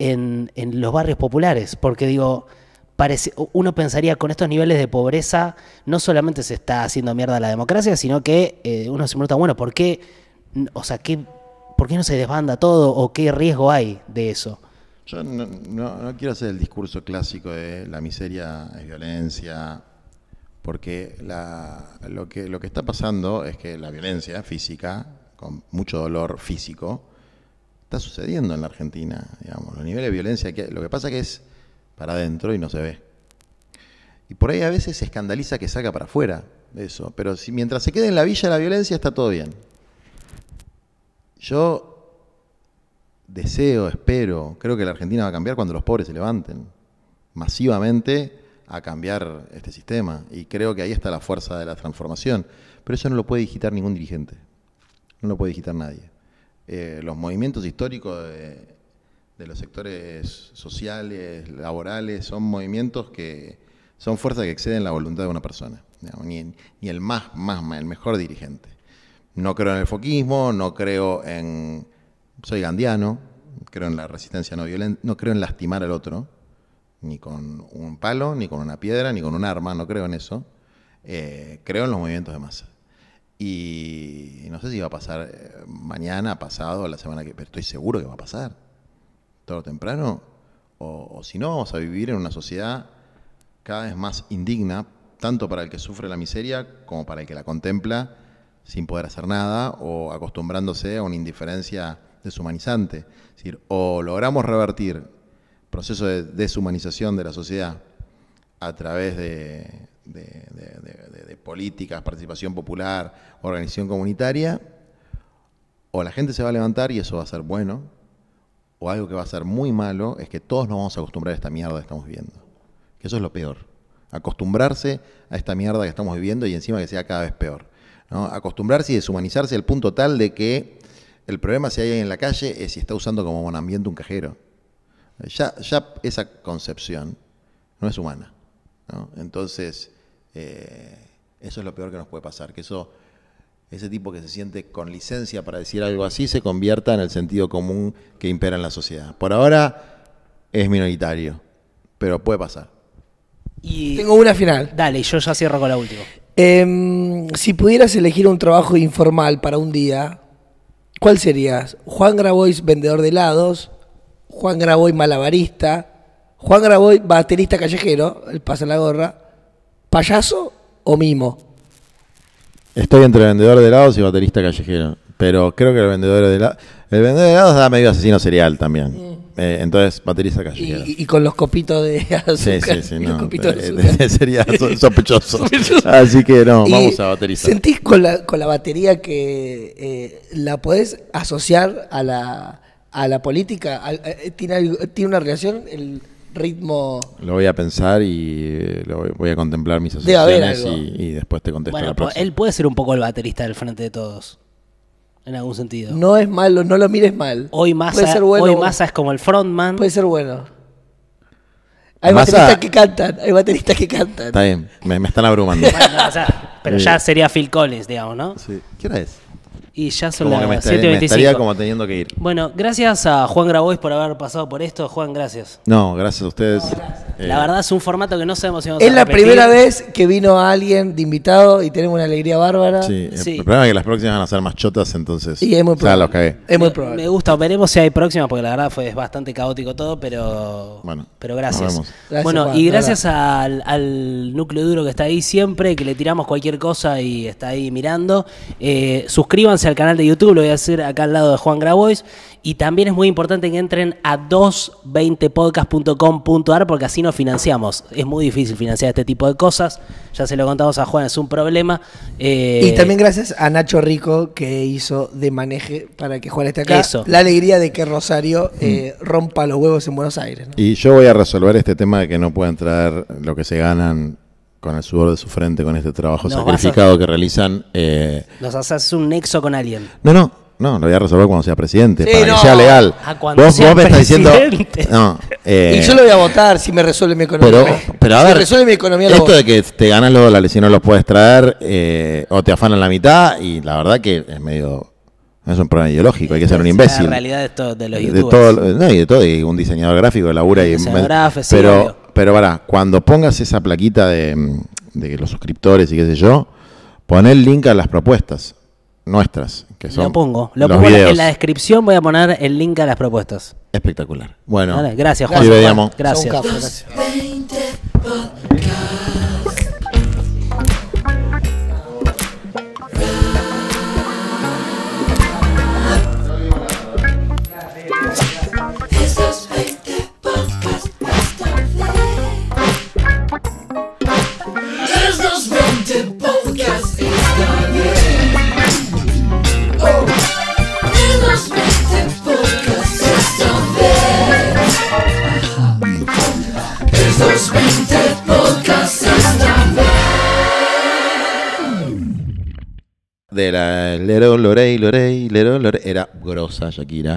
en, en los barrios populares? Porque digo, uno pensaría con estos niveles de pobreza, no solamente se está haciendo mierda la democracia, sino que eh, uno se pregunta, bueno, ¿por qué, o sea, qué, ¿por qué no se desbanda todo o qué riesgo hay de eso? Yo no, quiero hacer el discurso clásico de la miseria es violencia, porque lo, que, lo que está pasando es que la violencia física, con mucho dolor físico, está sucediendo en la Argentina. Digamos. Los niveles de violencia, que, lo que pasa que es para adentro y no se ve. Y por ahí a veces se escandaliza que saca para afuera eso, pero si mientras se quede en la villa la violencia está todo bien. Yo deseo, espero, creo que la Argentina va a cambiar cuando los pobres se levanten masivamente a cambiar este sistema. Y creo que ahí está la fuerza de la transformación. Pero eso no lo puede digitar ningún dirigente. No lo puede digitar nadie. Eh, los movimientos históricos de los sectores sociales, laborales, son movimientos que son fuerzas que exceden la voluntad de una persona. ni, ni el más, más, el mejor dirigente. No creo en el foquismo, no creo en... Soy gandiano, creo en la resistencia no violenta, no creo en lastimar al otro, ni con un palo, ni con una piedra, ni con un arma, no creo en eso. Eh, creo en los movimientos de masa. Y no sé si va a pasar eh, mañana, pasado, la semana que... Pero estoy seguro que va a pasar. Todo temprano. O, o si no, vamos a vivir en una sociedad cada vez más indigna, tanto para el que sufre la miseria como para el que la contempla sin poder hacer nada o acostumbrándose a una indiferencia deshumanizante. Es decir, o logramos revertir proceso de deshumanización de la sociedad a través de- de políticas, participación popular, organización comunitaria, o la gente se va a levantar y eso va a ser bueno, o algo que va a ser muy malo es que todos nos vamos a acostumbrar a esta mierda que estamos viviendo. Que eso es lo peor. Acostumbrarse a esta mierda que estamos viviendo y encima que sea cada vez peor. Acostumbrarse y deshumanizarse al punto tal de que el problema si hay alguien en la calle es si está usando como ambiente un cajero. Ya, ya esa concepción no es humana. Entonces, eh, eso es lo peor que nos puede pasar, que eso, ese tipo que se siente con licencia para decir algo así se convierta en el sentido común que impera en la sociedad. Por ahora es minoritario, pero puede pasar. Y Tengo una final. dale, y yo ya cierro con la última. Em, si pudieras elegir un trabajo informal para un día, ¿cuál serías? Juan Grabois, vendedor de helados, Juan Grabois, malabarista, Juan Grabois, baterista callejero, el pasa la gorra, payaso o mimo. Estoy entre vendedor de helados y baterista callejero, pero creo que el vendedor de helados, el vendedor de helados da medio asesino serial también. Eh, entonces, baterista callejero. y- y con los copitos de azúcar. Sí, sí, sí, los no, copitos de eh, azúcar. sería so- sospechoso. Sospechoso. Así que no, Y vamos a baterizar. ¿Sentís con la, con la batería que eh, la podés asociar a la, a la política? Eh, ¿Tiene, ¿Tiene una relación el ritmo? Lo voy a pensar y eh, lo voy, voy a contemplar mis asociaciones y, y después te contesto Bueno, la próxima. él puede ser un poco el baterista del frente de todos. En algún sentido. No es malo, no lo mires mal. Hoy Puede Massa, ser bueno. hoy Massa es como el frontman. Puede ser bueno. Hay Massa- bateristas que cantan, hay bateristas que cantan. Está bien, me, me están abrumando. Bueno, no, o sea, pero ya sería Phil Collins, digamos, ¿no? Sí. ¿Qué hora es? Y ya son Como las estaría, me estaría 7.25. como teniendo que ir. Bueno, gracias a Juan Grabois por haber pasado por esto. Juan, gracias. No, gracias a ustedes. Eh, La verdad es un formato que no sabemos si vamos a Es la repetir. primera vez que vino alguien de invitado y tenemos una alegría bárbara. Sí, el Sí. problema es que las próximas van a ser más chotas, entonces. Y es muy probable. los cagué. Es muy probable. Me gusta, veremos si hay próximas, porque la verdad fue bastante caótico todo, pero, Bueno, pero gracias. nos vemos. Gracias, bueno, Juan, y gracias al, al núcleo duro que está ahí siempre, que le tiramos cualquier cosa y está ahí mirando. Eh, suscríbanse suscribirse al canal de YouTube, lo voy a hacer acá al lado de Juan Grabois. Y también es muy importante que entren a 220podcast.com.ar porque así nos financiamos. Es muy difícil financiar este tipo de cosas. Ya se lo contamos a Juan, es un problema. Eh, Y también gracias a Nacho Rico que hizo de maneje para que Juan esté acá. Eso. La alegría de que Rosario eh, rompa los huevos en Buenos Aires. ¿no? Y yo voy a resolver este tema de que no pueden traer lo que se ganan con el sudor de su frente, con este trabajo No, vas a- sacrificado que realizan. eh, Nos haces un nexo con alguien. No, no, no, lo voy a resolver cuando sea presidente, Sí, para no. que sea legal. Ah, cuando vos, sea vos me estás diciendo. presidente. No, eh, y yo lo voy a votar si me resuelve mi economía. pero, pero a si ver, resuelve mi economía, esto de que te ganas los dólares y no los puedes traer, eh, o te afanan la mitad, y la verdad que es medio. Es un problema ideológico, hay que ser un imbécil. La realidad de, esto- de los de youtubers. todo, no, y de todo, y un diseñador gráfico labura y Diseñador gráfico, sí, pero, obvio. Pero para, cuando pongas esa plaquita de, de los suscriptores y qué sé yo, pon el link a las propuestas nuestras, que son Lo pongo. Lo los pongo videos. en la descripción. Voy a poner el link a las propuestas. Espectacular. Bueno, Dale, gracias, Juan. Sí. Gracias. Gracias. De la Lero, Lorey, Lorey, Lero, Lorey, era grosa Shakira.